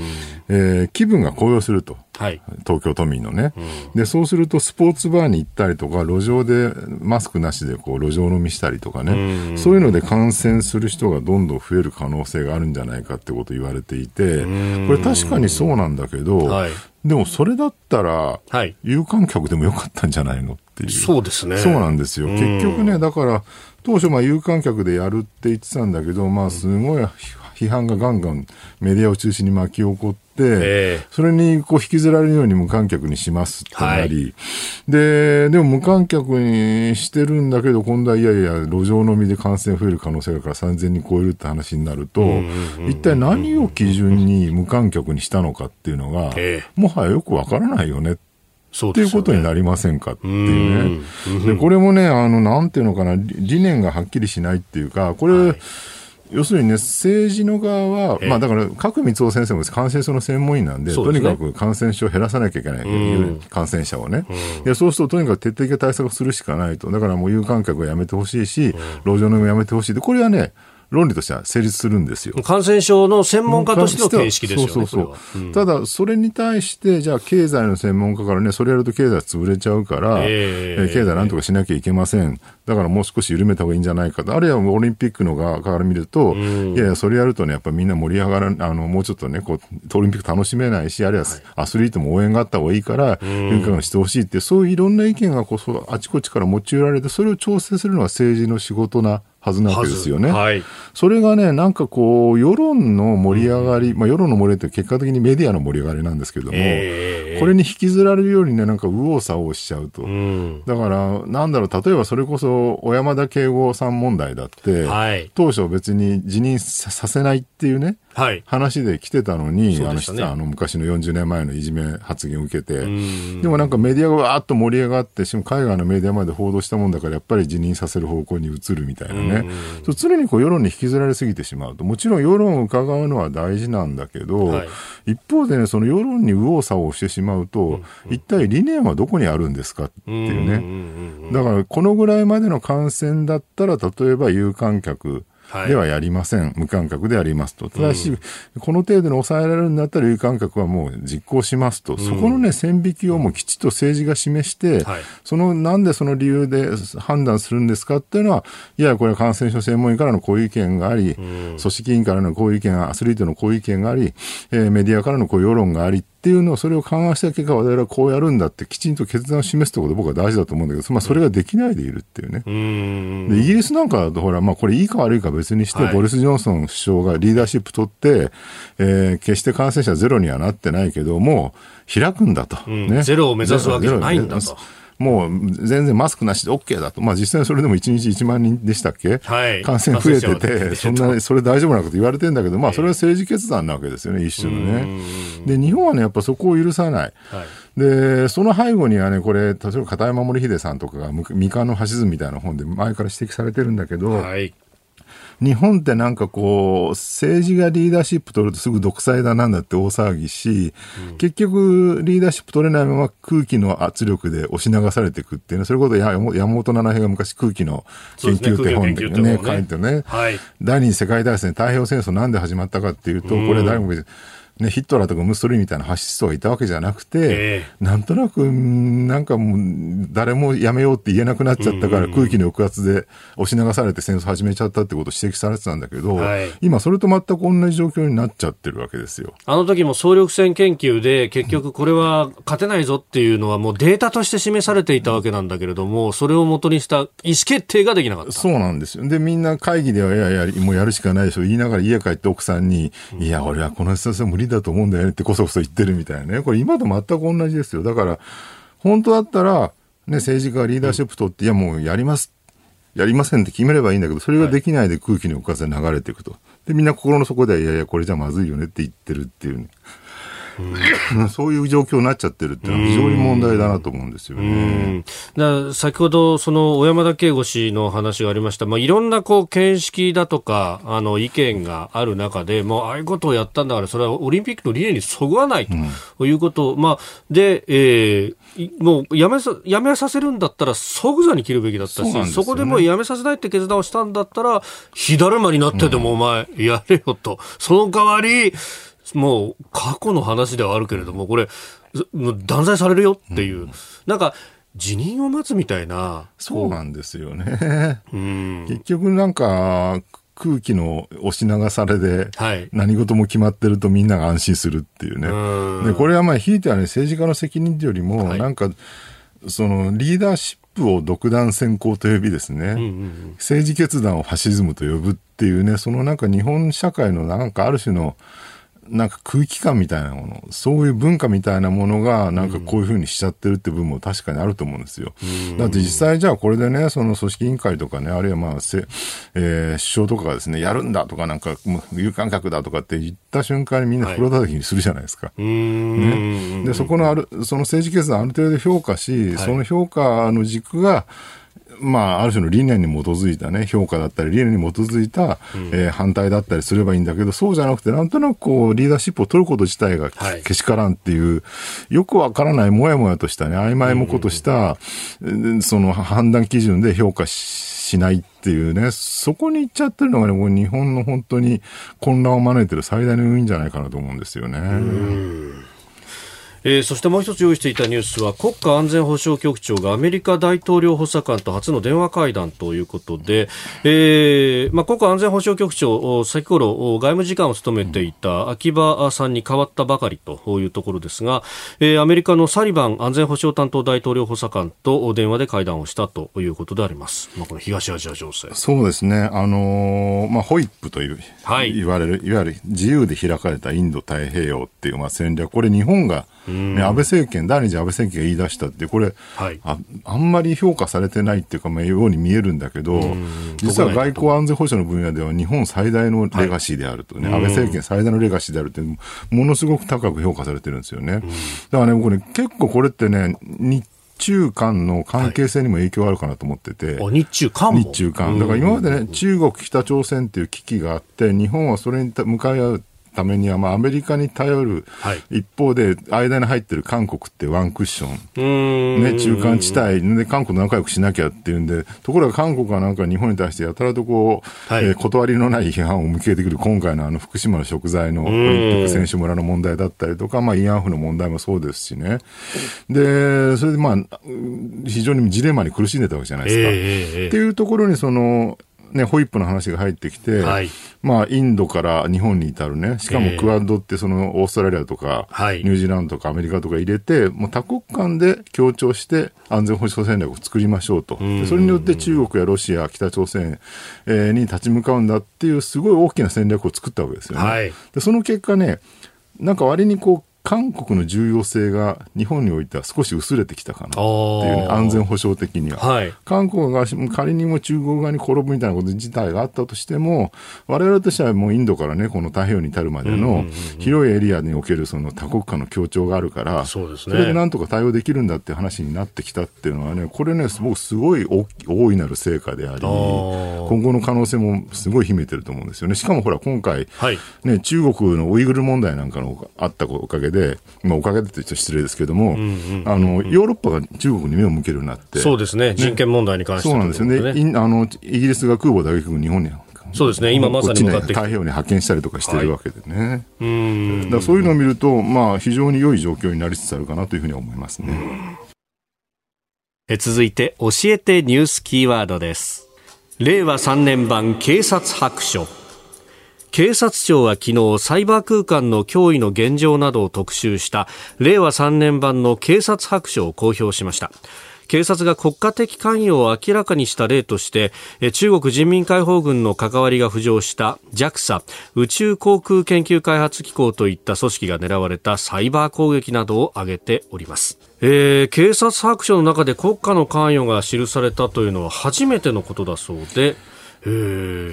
えー、気分が高揚すると、はい、東京都民のね、でそうするとスポーツバーに行ったりとか路上でマスクなしでこう路上飲みしたりとかね。そういうので感染する人がどんどん増える可能性があるんじゃないかってこと言われていてこれ確かにそうなんだけど、はい、でもそれだったら、有観客でもよかったんじゃないのっていう。
そうですね。
そうなんですよ。結局ねだから当初、まあ、有観客でやるって言ってたんだけど、まあ、すごい批判がガンガンメディアを中心に巻き起こって、えー、それにこう引きずられるように無観客にしますってなり、はい、で、でも無観客にしてるんだけど、今度はいやいや、路上飲みで感染増える可能性があるから3000人超えるって話になると、一体何を基準に無観客にしたのかっていうのが、えー、もはやよくわからないよねっていうことになりませんかっていうね。でこれもね、あの、なんていうのかな、理念がはっきりしないっていうか、これ、はい。要するにね、政治の側は、まあだから、角光夫先生も感染症の専門医なんで、でね、とにかく感染症を減らさなきゃいけない、うん、感染者をね、うん、いやそうするととにかく徹底的な対策をするしかないと。だからもう有観客はやめてほしいし、路上飲みもやめてほしい。で、これはね、論理としては成立するんですよ。
感染症の専門家としての形式ですよね。
そうそうそう。うん、ただ、それに対して、じゃあ経済の専門家からね、それやると経済潰れちゃうから、えー、経済なんとかしなきゃいけません。だからもう少し緩めた方がいいんじゃないかと。あるいはオリンピックの側から見ると、うん、いやいや、それやるとね、やっぱみんな盛り上がらあの、もうちょっとね、こう、オリンピック楽しめないし、あるいはアスリートも応援があった方がいいから、有観してほしいって、そういういろんな意見がこそ、あちこちから持ち寄られて、それを調整するのは政治の仕事なはずなわけですよね。はい、それがね、なんかこう、世論の盛り上がり、まあ世論の盛り上がりって結果的にメディアの盛り上がりなんですけども、えー、これに引きずられるようにね、なんか右往左往しちゃうと。うん、だから、なんだろう、例えばそれこそ小山田圭吾さん問題だって、はい、当初別に辞任させないっていうね、はい、話で来てたのに、ね、あのあの昔の40年前のいじめ発言を受けて、でもなんかメディアがわーっと盛り上がって、しかも海外のメディアまで報道したもんだから、やっぱり辞任させる方向に移るみたいなね、う常にこう世論に引きずられすぎてしまうと、もちろん世論を伺うのは大事なんだけど、はい、一方でね、その世論に右往左往してしまうと、うんうん、一体理念はどこにあるんですかっていうね、だからこのぐらいまでの感染だったら、例えば有観客、ではやりません、はい、無観客でやりますと、ただし、うん、この程度に抑えられるんだったら、有観客はもう実行しますと、うん、そこのね、線引きをもうきちっと政治が示して、はい、そのなんでその理由で判断するんですかっていうのは、いや、これは感染症専門医からのこういう意見があり、うん、組織委員からのこういう意見、アスリートのこういう意見があり、えー、メディアからのこういう世論がありっていうのを、それを勘案した結果、我々はこうやるんだって、きちんと決断を示すということ僕は大事だと思うんだけど、まあ、それができないでいるっていうね。うでイギリスなんかほら、まあ、これいいか悪いか別にして、はい、ボリス・ジョンソン首相がリーダーシップ取って、えー、決して感染者ゼロにはなってないけども、開くんだと。
ね、ゼロを目指すわけじゃないんだと。
もう全然マスクなしで OK だと、まあ、実際それでも1日1万人でしたっけ、はい、感染増えてて、そんなそれ大丈夫なこと言われてるんだけど、まあ、それは政治決断なわけですよね、一種のね。で、日本はね、やっぱそこを許さない。はい。で、その背後にはね、これ、例えば片山守秀さんとかが、未完のファシズムみたいな本で前から指摘されてるんだけど、はい、日本ってなんかこう、政治がリーダーシップ取るとすぐ独裁だなんだって大騒ぎし、うん、結局リーダーシップ取れないまま空気の圧力で押し流されていくっていうね、それこそ山本七平が昔空気の研究って本でね、ね。書いてね、はい、第二次世界大戦、太平洋戦争なんで始まったかっていうと、これ誰も別に、ね、ヒットラーとかムッソリみたいな発出がいたわけじゃなくて、えー、なんとなく、なんかもう、誰もやめようって言えなくなっちゃったから、空気の抑圧で押し流されて戦争始めちゃったってことを指摘されてたんだけど、はい、今、それと全く同じ状況になっちゃってるわけですよ。
あの時も総力戦研究で、結局これは勝てないぞっていうのは、もうデータとして示されていたわけなんだけれども、それを元にした意思決定ができなかった。
そうなんですよ。で、みんな会議では、いやいや、もうやるしかないでしょ、言いながら家帰って奥さんに、いや、俺はこの人は無理だと思うんだよねってこそこそ言ってるみたいなね。これ今と全く同じですよ。だから、本当だったら、ね、政治家がリーダーシップ取って、いやもうやります。やりませんって決めればいいんだけど、それができないで空気に浮かせ流れていくと。で、みんな心の底では、いやいや、これじゃまずいよねって言ってるっていう、ね、そういう状況になっちゃってるっていうのは非常に問題だなと思うんですよね。
だ先ほど、その小山田圭吾氏の話がありました、まあ、いろんなこう見識だとかあの意見がある中で、もうああいうことをやったんだから、それはオリンピックの理念にそぐわないということ、うん、まあ、で、えー、もうやめさやめさせるんだったら即座に切るべきだったし、そ、ね,、こでもうやめさせないって決断をしたんだったら、火だるまになってでもお前やれよと。その代わり、もう過去の話ではあるけれども、これ、断罪されるよっていう、うん、なんか、辞任を待つみたいな。
そうなんですよね。うん、結局なんか、空気の押し流されで、何事も決まってるとみんなが安心するっていうね。はい、で、これはまあ、ひいてはね、政治家の責任というよりも、なんか、その、リーダーシップを独断専行と呼びですね、うんうんうん、政治決断をファシズムと呼ぶっていうね、そのなんか日本社会のなんかある種の、なんか空気感みたいなもの、そういう文化みたいなものが、なんかこういうふうにしちゃってるって部分も確かにあると思うんですよ。だって実際じゃあこれでね、その組織委員会とかね、あるいはまあ、せえー、首相とかがですね、やるんだとかなんか、有観客だとかって言った瞬間にみんな袋叩きにするじゃないですか。はい、ね。で、そこのある、その政治決断ある程度評価し、その評価の軸が、まあ、ある種の理念に基づいたね、評価だったり、理念に基づいた、うん、えー、反対だったりすればいいんだけど、そうじゃなくて、なんとなくこう、リーダーシップを取ること自体がけしからんっていう、はい、よくわからないもやもやとしたね、曖昧もことした、うん、その判断基準で評価しないっていうね、そこに行っちゃってるのがね、もう日本の本当に混乱を招いてる最大の要因じゃないかなと思うんですよね。
えー、そしてもう一つ用意していたニュースは国家安全保障局長がアメリカ大統領補佐官と初の電話会談ということで、えーまあ、国家安全保障局長先頃外務次官を務めていた秋葉さんに代わったばかりというところですが、えー、アメリカのサリバン安全保障担当大統領補佐官と電話で会談をしたということであります、まあ、この東アジア情勢。
そうですね、あのー、まあ、ホイップという、はい、言われるいわゆる自由で開かれたインド太平洋っていうまあ戦略。これ日本がね、安倍政権、第二次安倍政権が言い出したって、これ、はい、ああんまり評価されてないっていうか、まあ、ように見えるんだけど、実は外交安全保障の分野では日本最大のレガシーであるとね、はい、安倍政権最大のレガシーであるって、ものすごく高く評価されてるんですよね。だからね、これ結構これってね、日中間の関係性にも影響あるかなと思ってて、
はい、日中間
日中間。だから今までね、中国、北朝鮮っていう危機があって、日本はそれに向かい合うためには、まあ、アメリカに頼る、はい、一方で、間に入ってる韓国ってワンクッション、ね、中間地帯。で韓国仲良くしなきゃっていうんで、ところが韓国はなんか日本に対してやたらとこう、はい、えー、断りのない批判を向けてくる、今回のあの福島の食材のオリンピック選手村の問題だったりとか、まあ、慰安婦の問題もそうですしね。で、それでまあ、非常にジレンマに苦しんでたわけじゃないですか。えー、っていうところに、その、ね、ホイップの話が入ってきて、はい、まあ、インドから日本に至るね、しかもクアッドってそのオーストラリアとか、ニュージーランドとかアメリカとか入れて、もう多国間で協調して安全保障戦略を作りましょうと。それによって中国やロシア、北朝鮮、えに立ち向かうんだっていうすごい大きな戦略を作ったわけですよね。はい、でその結果ね、なんか割にこう、韓国の重要性が日本においては少し薄れてきたかな。っていう、ね、安全保障的には、はい、韓国が仮にも中国側に転ぶみたいなこと自体があったとしても、我々としてはもうインドからね、この太平洋に至るまでの広いエリアにおけるその多国間の協調があるから、そうですね、それでなんとか対応できるんだっていう話になってきたっていうのはね、これね、僕すごい大いなる成果であり、今後の可能性もすごい秘めてると思うんですよね。しかもほら、今回、はい、ね、中国のウイグル問題なんかのあったおかげで、まあ、おかげでと言っ失礼ですけども、あの、ヨーロッパが中国に目を向けるようになって。
そうですね。人権問題に関して、
ね、そうなんですよね。あの、イギリスが空母打撃軍日本に
そうですね、今まさに向かって
太平洋に派遣したりとかしてるわけでね。だそういうのを見ると、まあ、非常に良い状況になりつつあるかなというふうに思いますね。
え続いて、教えてニュースキーワードです。令和3年版警察白書。警察庁は昨日サイバー空間の脅威の現状などを特集した令和3年版の警察白書を公表しました。警察が国家的関与を明らかにした例として中国人民解放軍の関わりが浮上した JAXA 宇宙航空研究開発機構といった組織が狙われたサイバー攻撃などを挙げております。えー、警察白書の中で国家の関与が記されたというのは初めてのことだそうでえ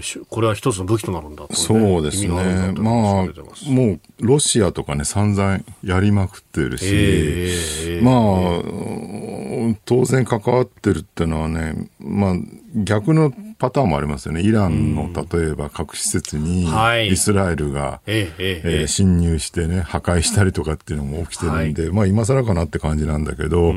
ー、これは一つの武器となるんだ、ね、
そうですね。まあ、もう、ロシアとかね、散々やりまくってるし、えー、まあ、当然関わってるっていうのはね、まあ、逆のパターンもありますよね。イランの例えば核施設にイスラエルが、ええ侵入してね、破壊したりとかっていうのも起きてるんで、はい、まあ今更かなって感じなんだけど、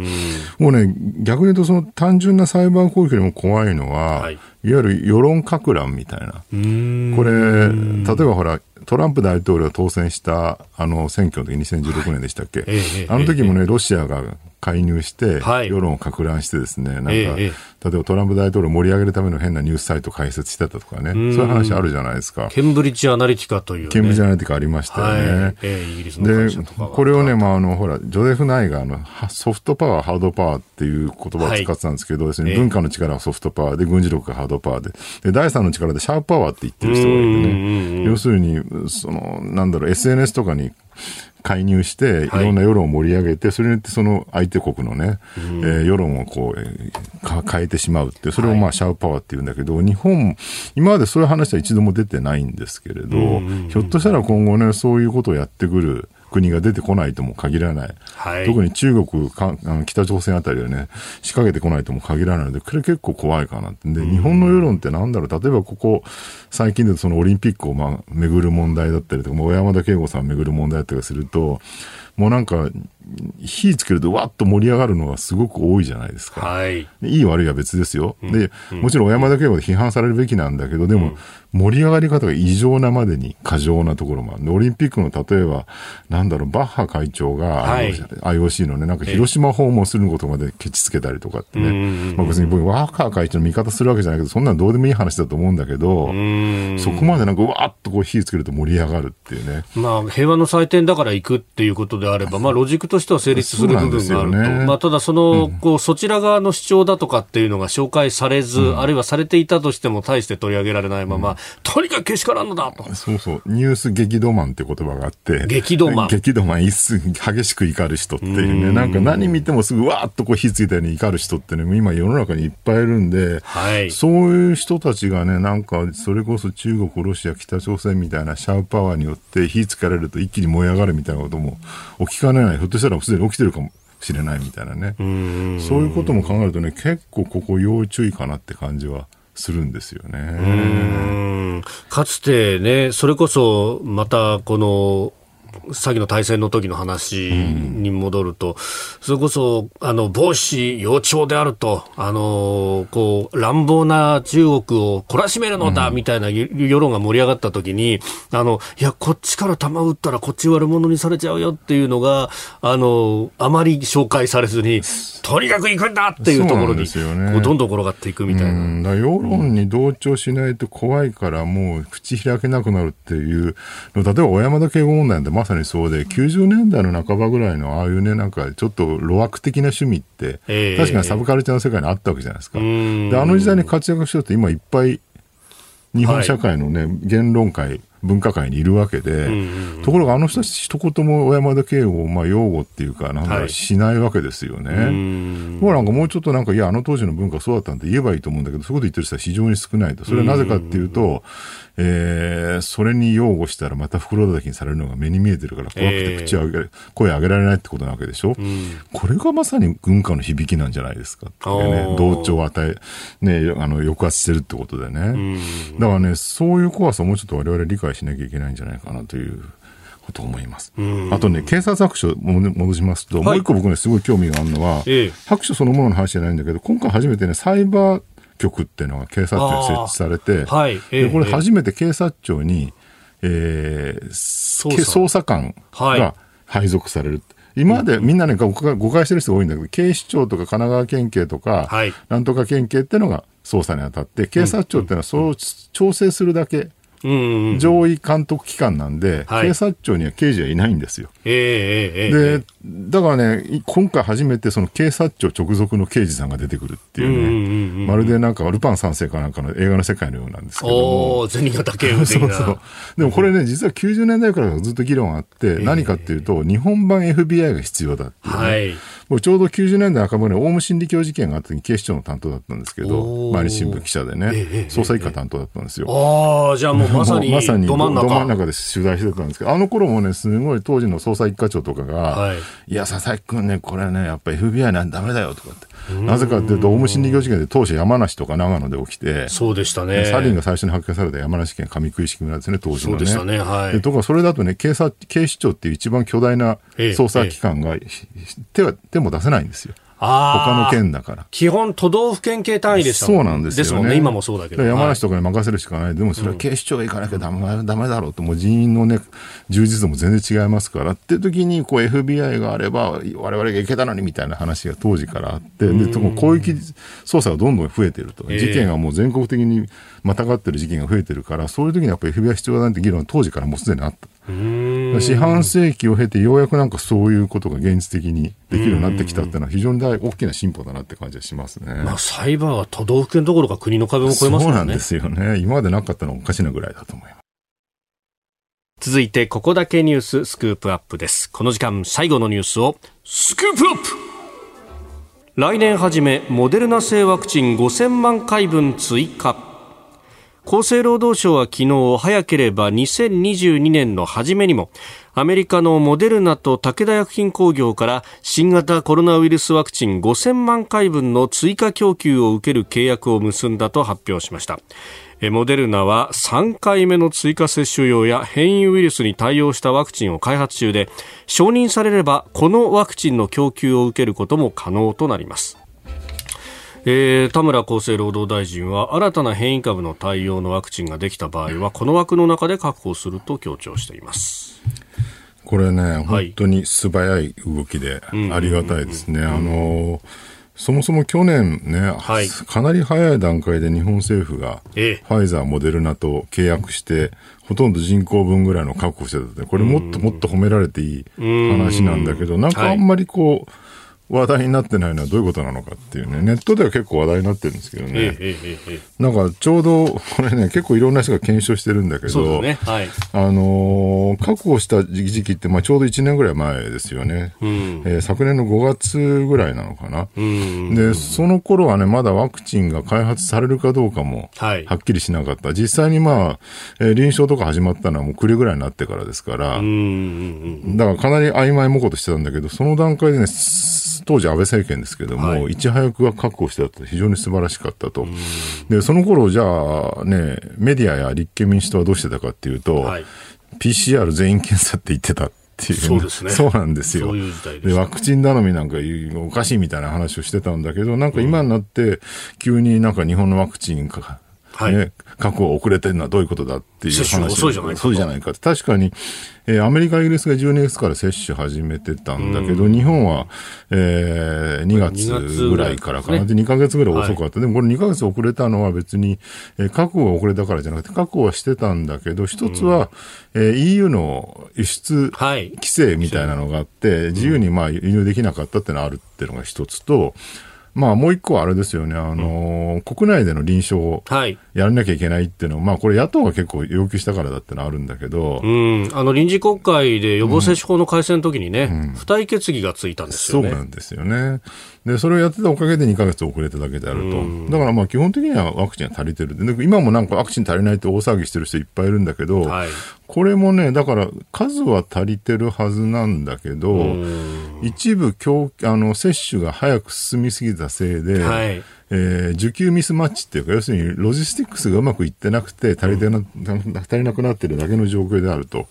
もうね、逆に言うとその単純なサイバー攻撃よりも怖いのは、はい。いわゆる世論か乱みたいな。これ、例えばほら、トランプ大統領が当選したあの選挙の時2016年でしたっけ、はい、あの時もね、ロシアが介入して、世論をか乱してですね、なんか、例えばトランプ大統領を盛り上げるための変なニュースサイト開設してたとかね、そういう話あるじゃないですか。
ケンブリッジアナリティカという、ね、
ケンブリッジアナリティカありましたよね。はい。えー、イギリスので、これをね、まあ、あの、ほら、ジョゼフ・ナイガーのソフトパワー、ハードパワーっていう言葉を使ってたんですけど、はい、文化の力はソフトパワーで、軍事力がハードパワーで、で、第三の力でシャープパワーって言ってる人がいてね、要するに、その、なんだろう、SNS とかに、介入して、い。ろんな世論を盛り上げて、はい、それによってその相手国のね、うん、えー、世論をこう、えー、変えてしまうって、それをまあシャープパワーって言うんだけど、はい、日本、今までそういう話は一度も出てないんですけれど、うん、ひょっとしたら今後ね、そういうことをやってくる、国が出てこないとも限らない。はい、特に中国か、北朝鮮あたりはね、仕掛けてこないとも限らないので、これ結構怖いかなって。で、日本の世論ってなんだろう、例えばここ、最近でそのオリンピックをまあ、巡る問題だったりとか、小山田圭吾さん巡る問題だったりすると、もうなんか、火つけるとわっと盛り上がるのがすごく多いじゃないですか。はい。いい悪いは別ですよ。で、もちろん小山田圭吾で批判されるべきなんだけど、でも、盛り上がり方が異常なまでに過剰なところもある。オリンピックの例えば、なんだろう、バッハ会長が、はい、IOC のね、なんか広島訪問することまでケチつけたりとかってね。まあ別に僕、バッハ会長の味方するわけじゃないけど、そんなのどうでもいい話だと思うんだけど、そこまでなんかわーっとこう火つけると盛り上がるっていうね。
まあ平和の祭典だから行くっていうことであれば、まあロジックとしては成立する部分があると。ね、まあただその、こう、そちら側の主張だとかっていうのが紹介されず、うん、あるいはされていたとしても大して取り上げられないまま、うん、とにかくけしからんのだと。
そうそう。ニュース激怒マンって言葉があって。
激怒マン。
激怒マン、激しく怒る人っていうね。なんか何見てもすぐわーっとこう火ついたように怒る人ってね、今世の中にいっぱいいるんで、はい、そういう人たちがね、なんかそれこそ中国、ロシア、北朝鮮みたいなシャープパワーによって火つかれると一気に燃え上がるみたいなことも起きかねない。ひょっとしたらすでに起きてるかも。しれないみたいなねそういうことも考えるとね結構ここ要注意かなって感じはするんですよね。
かつてね、それこそまたこの詐欺の対戦の時の話に戻ると、うん、それこそ、あの、帽子、幼鳥であると、あの、こう、乱暴な中国を懲らしめるのだ、みたいな世論が盛り上がった時に、あの、いや、こっちから弾撃ったらこっち悪者にされちゃうよっていうのが、あの、あまり紹介されずに、とにかく行くんだっていうところに、ね、こうどんどん転がっていくみたいな。
世論に同調しないと怖いから、もう口開けなくなるっていうの、例えば小山田圭吾問題ってまさにそうで、90年代の半ばぐらいのああいうね、なんかちょっと路悪的な趣味って、えー、確かにサブカルチャーの世界にあったわけじゃないですか。で、あの時代に活躍してると今いっぱい日本社会のね、はい、言論会、分科会にいるわけで、ところがあの人たち一言も小山田圭吾をまあ擁護っていうか、なんだろう、しないわけですよね。はい、もうなんかもうちょっとなんか、いや、あの当時の文化そうだったんで言えばいいと思うんだけど、そういうこと言ってる人は非常に少ないと。それはなぜかっていうと、えー、それに擁護したらまた袋叩きにされるのが目に見えてるから怖くて口を上げ、えー、声上げられないってことなわけでしょ、うん、これがまさに軍歌の響きなんじゃないですかってね、同調を与え、ね、あの、抑圧してるってことでね。うん、だからね、そういう怖さをもうちょっと我々理解しなきゃいけないんじゃないかなという。と思います。あとね、警察白書戻しますと、はい、もう一個僕ね、すごい興味があるのは、ええ、白書そのものの話じゃないんだけど、今回初めてね、サイバー局っていうのが警察庁に設置されて、はい。えー、これ初めて警察庁に、えー、捜査。官が配属される。今までみんなね、誤解してる人が多いんだけど、警視庁とか神奈川県警とか、はい、なんとか県警っていうのが捜査に当たって、警察庁っていうのはそう調整するだけ上位監督機関なんで、はい、警察庁には刑事はいないんですよ。えー、で、だからね、今回初めてその警察庁直属の刑事さんが出てくるっていうね、まるでなんかルパン三世かなんかの映画の世界のようなんですけども。
お銭形警部
そうそう。でもこれね、実は90年代からずっと議論あって、何かっていうと、日本版 FBI が必要だっていう、ね、はい。ちょうど90年代半ばにオウム真理教事件があった時に警視庁の担当だったんですけど、毎日新聞記者でね、捜査一課担当だったんですよ。
ああ、じゃあもうまさにまさにど真ん中。
ど真ん中で取材してたんですけど、あの頃もね、すごい当時の捜査一課長とかが、はい、いや、佐々木君ね、これね、やっぱり FBI なんダメだよとかって。なぜかっていうと、オウム真理教事件で当初山梨とか長野で起きて、
そうでしたね。
サリンが最初に発見された山梨県上食い式村ですね、当時のね。そうでした
ね、はい。
とか、それだとね、警察、警視庁っていう一番巨大な捜査機関が、手は、手も出せないんですよ。他の県だから。
基本都道府県警単位でした
そうなんですよ、ね、
ですもんね、今もそうだけど。
山梨とかに任せるしかない。でもそれは警視庁へ行かなきゃダメ,、う。ん、ダメだろうと、もう人員のね、充実度も全然違いますからっていう時に、こう FBI があれば、我々が行けたのにみたいな話が当時からあって、で、広域捜査がどんどん増えてると。事件がもう全国的にまたがってる事件が増えてるから、そういう時にやっぱり FBI 必要だなって議論は当時からもうすでにあった。四半世紀を経てようやくなんかそういうことが現実的にできるようになってきたっていうのは非常に大大きな進歩だなって感じがしますね。
まあ、サイバーは都道府県どころか国の壁も越えます
もんね。そうなんですよね。今までなかったのはおかしなぐらいだと思います。
続いて、ここだけニューススクープアップです。この時間、最後のニュースを、スクープアップ来年初め、モデルナ製ワクチン5000万回分追加。厚生労働省は昨日早ければ2022年の初めにもアメリカのモデルナと武田薬品工業から新型コロナウイルスワクチン5000万回分の追加供給を受ける契約を結んだと発表しました。モデルナは3回目の追加接種用や変異ウイルスに対応したワクチンを開発中で承認されればこのワクチンの供給を受けることも可能となります。えー、田村厚生労働大臣は新たな変異株の対応のワクチンができた場合はこの枠の中で確保すると強調しています。
これね、本当に素早い動きでありがたいですね。あのそもそも去年ね、はい、かなり早い段階で日本政府が、ファイザー、モデルナと契約して、ほとんど人口分ぐらいの確保してたって、これもっともっと褒められていい話なんだけど、なんかあんまりこう、はい話題になってないのはどういうことなのかっていうね、ネットでは結構話題になってるんですけどね、なんかちょうど、これね、結構いろんな人が検証してるんだけど、ねはい、あのー、確保した時期って、まあ、ちょうど1年ぐらい前ですよね、うん、えー、昨年の5月ぐらいなのかな、で、その頃はね、まだワクチンが開発されるかどうかもはっきりしなかった、はい、実際にまあ、えー、臨床とか始まったのはもう暮れぐらいになってから。ですから、だからかなり曖昧もことしてたんだけど、その段階でね、当時安倍政権ですけども、はい、いち早くは確保してた。と非常に素晴らしかったと。で、その頃じゃあね、メディアや立憲民主党はどうしてたかっていうと、はい、PCR 全員検査って言ってたっていう、
そうですね。
そうなんですよ。
う
うでワクチン頼みなんかおかしいみたいな話をしてたんだけど、なんか今になって、急になんか日本のワクチンか、はい、ね、確保遅れてるのはどういうことだっていう話。
遅いじゃないか。遅
いじゃないか。確かに、えー、アメリカ、イギリスが12月から接種始めてたんだけど、日本は、えー、2月ぐらいからかな。で、2ヶ月ぐらい遅かった。でもこれ2ヶ月遅れたのは別に、えー、確保が遅れたからじゃなくて、確保はしてたんだけど、一つは、えー、EU の輸出規制みたいなのがあって、自由にまあ輸入できなかったっていうのがあるっていうのが一つと、まあ、もう一個はあれですよね、あの、うん、国内での臨床をやらなきゃいけないっていうのは、はい、まあ、これ野党が結構要求したからだってのはあるんだけど、
うん、あの臨時国会で予防接種法の改正の時にね、うん、付帯決議がついたんですよ
ね。そうなんですよね。で、それをやってたおかげで2ヶ月遅れただけであると。だからまあ基本的にはワクチンが足りてる。で、今もなんかワクチン足りないって大騒ぎしてる人いっぱいいるんだけど、はい、これもね、だから数は足りてるはずなんだけど、一部あの接種が早く進みすぎたせいで、はいえー、受給ミスマッチっていうか、要するにロジスティックスがうまくいってなくて足りてな、うん、足りなくなってるだけの状況であると。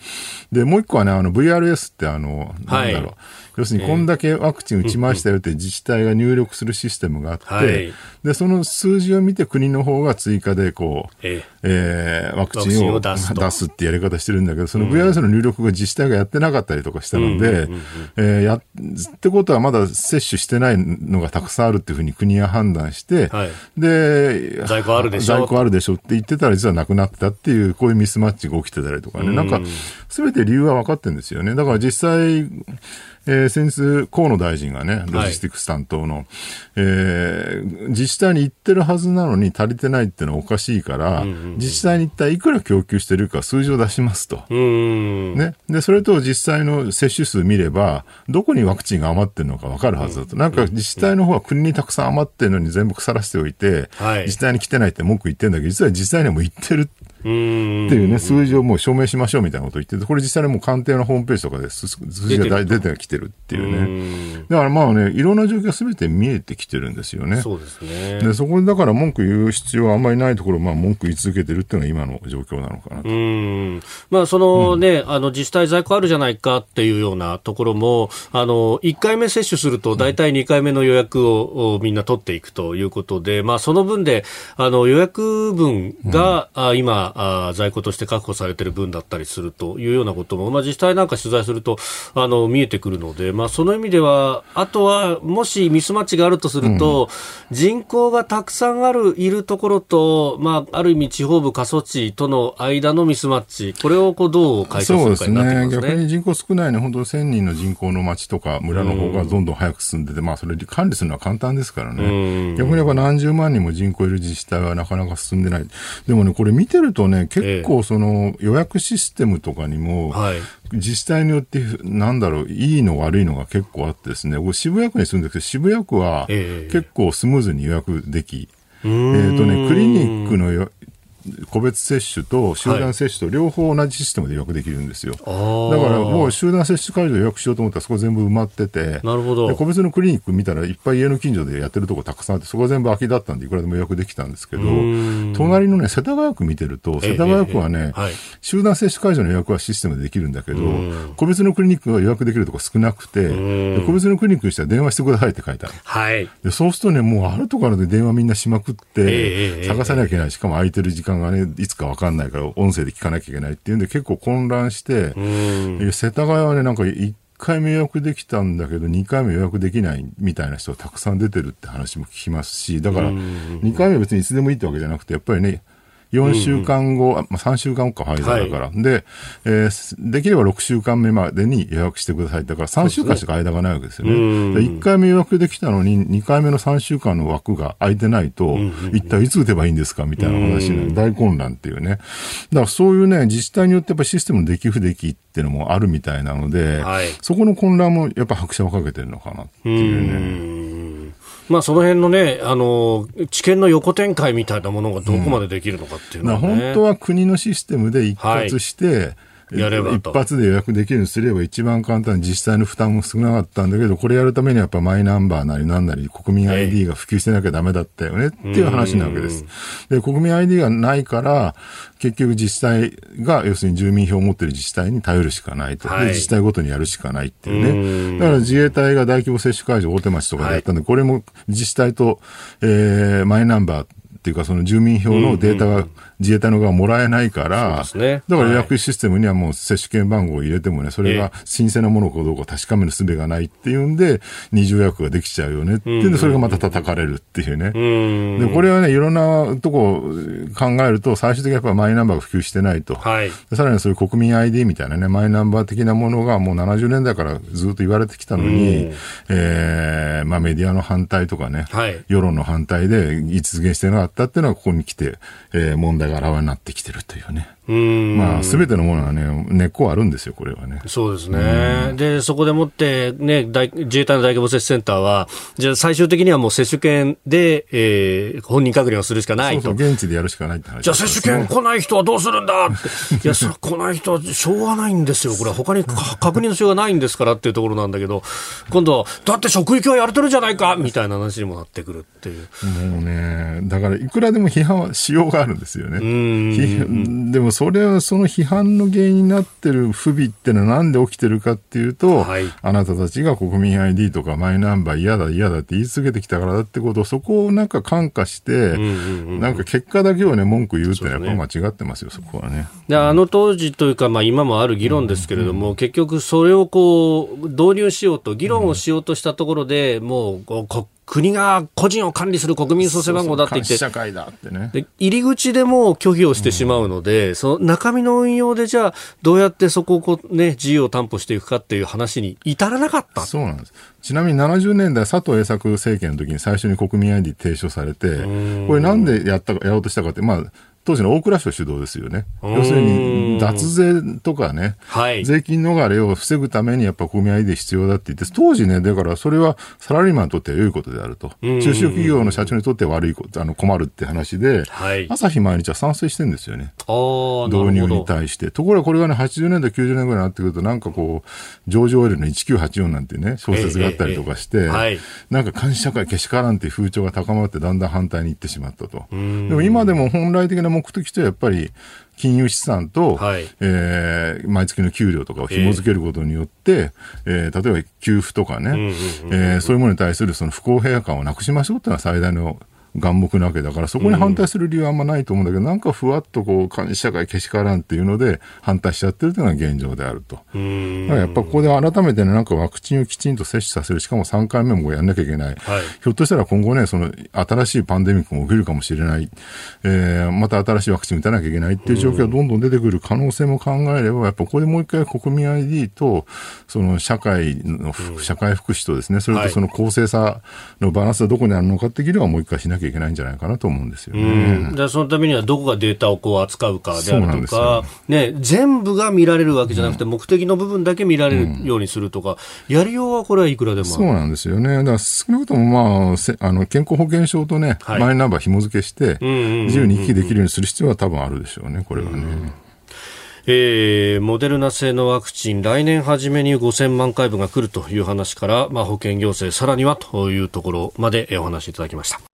で、もう一個はね、あの VRS ってあの、なんだろう、要するにこんだけワクチン打ちましたよって自治体が入力するシステムがあって、はい、で、その数字を見て国の方が追加でこう、ええ。ー、ワクチンを出すってやり方してるんだけど、その VRS の入力が自治体がやってなかったりとかしたので、ってことはまだ接種してないのがたくさんあるっていうふうに国が判断して、はい、で、
在庫あるでしょ。
在庫あるでしょって言ってたら実はなくなってたっていう、こういうミスマッチが起きてたりとかね、なんか、すべて理由は分かってるんですよね。だから実際、えー、先日、河野大臣がね、ロジスティックス担当の、はい、えー、自治体に行ってるはずなのに足りてないっていうのはおかしいから、うんうんうん、自治体に一体いくら供給してるか数字を出しますと。ね。で、それと実際の接種数見れば、どこにワクチンが余ってるのか分かるはずだと。なんか自治体の方は国にたくさん余ってるのに全部腐らせておいて、はい、自治体に来てないって文句言ってるんだけど、実は自治体にも行ってる。っていうね、数字をもう証明しましょうみたいなことを言ってて、これ実際にもう官邸のホームページとかで数字が出てきてるっていうね。だからまあね、いろんな状況がすべて見えてきてるんですよね。
そうですね。
で、そこでだから文句言う必要はあんまりないところ、まあ文句言い続けてるっていうのが今の状況なのかなと。う
ん。まあそのね、うん、あの自治体在庫あるじゃないかっていうようなところも、あの、1回目接種すると大体2回目の予約を、みんな取っていくということで、まあその分で、あの予約分が、うん、あ今あ、在庫として確保されている分だったりするというようなことも、まあ自治体なんか取材すると、あの、見えてくるので、まあその意味では、あとは、もしミスマッチがあるとすると、うん、人口がたくさんある、いるところと、まあ、ある意味地方部過疎地との間のミスマッチ、これをこうどう解消するかになってますね。
ね。逆に人口少ないね、本当1000人の人口の町とか村の方がどんどん早く進んでて、うん、まあそれ管理するのは簡単ですからね。うん、逆にやっぱ何十万人も人口いる自治体はなかなか進んでない。でもね、これ見てるとね、結構その予約システムとかにも、はい。自治体によって、なんだろう、いいの悪いのが結構あってですね、渋谷区に住んでるけど、渋谷区は結構スムーズに予約でき、えっ、ー、とね、クリニックの個別接種と集団接種と両方同じシステムで予約できるんですよ。はい、だからもう集団接種会場予約しようと思ったらそこ全部埋まってて、
なるほど。
個別のクリニック見たらいっぱい家の近所でやってるとこたくさんあって、そこは全部空きだったんでいくらでも予約できたんですけど、隣のね、世田谷区見てると、世田谷区はね、はい、集団接種会場の予約はシステムでできるんだけど、個別のクリニックが予約できるとこ少なくて、個別のクリニックにしたら電話してくださいって書いてある。
はい。
でそうするとね、もうあるところで電話みんなしまくって、探さなきゃいけない。しかも空いてる時間がね、いつかわかんないから、音声で聞かなきゃいけないっていうんで、結構混乱して、世田谷はね、なんか1回目予約できたんだけど、2回目予約できないみたいな人がたくさん出てるって話も聞きますし、だから、2回目別にいつでもいいってわけじゃなくて、やっぱりね、4週間後、うんうん、まあ、3週間後か、ファイザーだから。はい、で、えー、できれば6週間目までに予約してください。だから3週間しか間がないわけですよね。ね1回目予約できたのに、2回目の3週間の枠が空いてないと、一体いつ打てばいいんですかみたいな話に大混乱っていうね。だからそういうね、自治体によってやっぱシステムの出来不出来っていうのもあるみたいなので、はい、そこの混乱もやっぱ拍車をかけてるのかなっていう
ね。まあ、その辺のね、あの、知見の横展開みたいなものがどこまでできるのかっていうのは、ね。
うん、本当は国のシステムで一括して、はいやれば一発で予約できるようにすれば一番簡単自治体の負担も少なかったんだけど、これやるためにはやっぱマイナンバーなりなんなり国民 ID が普及してなきゃダメだったよねっていう話なわけです。で、国民 ID がないから、結局自治体が、要するに住民票を持ってる自治体に頼るしかないと。はい、で、自治体ごとにやるしかないっていうね。だから自衛隊が大規模接種会場大手町とかでやったんで、はい、これも自治体と、えー、マイナンバーっていうか、その住民票のデータが自衛隊の側もらえないから、ね、だから予約システムにはもう接種券番号を入れてもね、それが新鮮なものかどうか確かめる術がないっていうんで、二重予約ができちゃうよねっていうんで、それがまた叩かれるっていうね。で、これはね、いろんなとこ考えると、最終的にやっぱマイナンバーが普及してないと。はい、さらにそういう国民 ID みたいなね、マイナンバー的なものがもう70年代からずっと言われてきたのに、えー、まあメディアの反対とかね、はい、世論の反対で実現してなかったっていうのはここに来て、えー、問題がらわになってきてるというね。まあ、すべてのものはね、根っこあるんですよ、これはね。
そうですね。で、そこでもって、ね、自衛隊の大規模接種センターは、じゃあ最終的にはもう接種券で、えー、本人確認をするしかないと。
そうそう、現地でやるしかないって話、
じゃあ接種券来ない人はどうするんだって。いや、それ来ない人はしょうがないんですよ。これ他に確認のしようがないんですからっていうところなんだけど、今度は、だって職域はやれてるじゃないかみたいな話にもなってくるっていう。
もうね、だからいくらでも批判はしようがあるんですよね。でもそれはその批判の原因になってる不備ってのはなんで起きてるかっていうと、はい、あなたたちが国民 ID とかマイナンバー嫌だ嫌だって言い続けてきたからだってことをそこをなんか感化して、なんか結果だけをね文句言うってのはやっぱ間違ってますよ、そこはね。
であの当時というか、まあ、今もある議論ですけれども、うんうん、結局それをこう導入しようと議論をしようとしたところで、うん、もうこ国が個人を管理する国民総生番号だって言って、
社会だってね。
で、入り口でも拒否をしてしまうので、うん、その中身の運用でじゃあ、どうやってそこをこうね、自由を担保していくかっていう話に至らなかった。
そうなんです。ちなみに70年代佐藤栄作政権の時に最初に国民 ID 提唱されて、これなんでやったか、やろうとしたかって、まあ、当時の大蔵省主導ですよね。要するに、脱税とかね、はい、税金逃れを防ぐためにやっぱ組合で必要だって言って、当時ね、だからそれはサラリーマンにとっては良いことであると。中小企業の社長にとっては悪いこと、あの困るって話で、はい、朝日毎日は賛成してるんですよね。導入に対して。ところがこれがね、80年代、90年ぐらいになってくると、なんかこう、ジョージ・オイルの1984なんてね、小説があったりとかして、えええはい、なんか監視社会けしからんっていう風潮が高まって、だんだん反対に行ってしまったと。でも今でも本来的な目的とはやっぱり金融資産と、はい、えー、毎月の給料とかを紐付けることによって、えー、えー、例えば給付とかね、えそういうものに対するその不公平感をなくしましょうっていうのは最大の眼目なわけだから、そこに反対する理由はあんまないと思うんだけど、うん、なんかふわっとこう、監視社会けしからんっていうので、反対しちゃってるというのが現状であると。だからやっぱここで改めてね、なんかワクチンをきちんと接種させる、しかも3回目もやんなきゃいけない。はい、ひょっとしたら今後ね、その新しいパンデミックも起きるかもしれない。えー、また新しいワクチン打たなきゃいけないっていう状況がどんどん出てくる可能性も考えれば、やっぱここでもう一回国民 ID と、その社会の、社会福祉とですね、それとその公正さのバランスはどこにあるのかって議論はもう一回しなきゃきゃいけないんじゃないかなと思うんですよね。
じゃそのためにはどこがデータをこう扱うかであるとか、ね、全部が見られるわけじゃなくて、目的の部分だけ見られるようにするとか、うん、やりようはこれはいくらでも
そうなんですよね。だから少なくとも、まあ、あの健康保険証とね、はい、マイナンバー紐付けして、自由に行き来できるようにする必要は多分あるでしょうね、これはね。
えー、モデルナ製のワクチン来年初めに5000万回分が来るという話から、まあ、保険行政さらにはというところまでお話しいただきました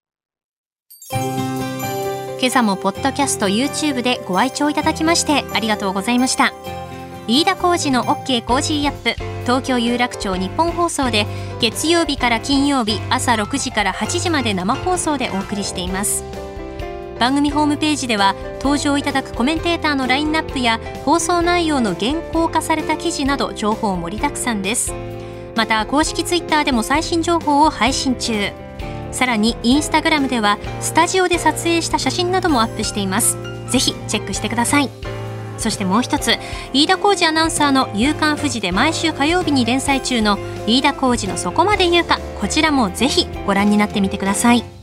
今朝もポッドキャスト YouTube でご愛聴いただきましてありがとうございました。飯田浩司の OK Cozy up 東京有楽町ニッポン放送で月曜日から金曜日朝6時から8時まで生放送でお送りしています。番組ホームページでは登場いただくコメンテーターのラインナップや放送内容の原稿化された記事など情報盛りだくさんです。また公式ツイッターでも最新情報を配信中。さらにインスタグラムではスタジオで撮影した写真などもアップしています。ぜひチェックしてください。そしてもう一つ飯田浩二アナウンサーの「夕刊富士」で毎週火曜日に連載中の飯田浩二のそこまで言うかこちらもぜひご覧になってみてください。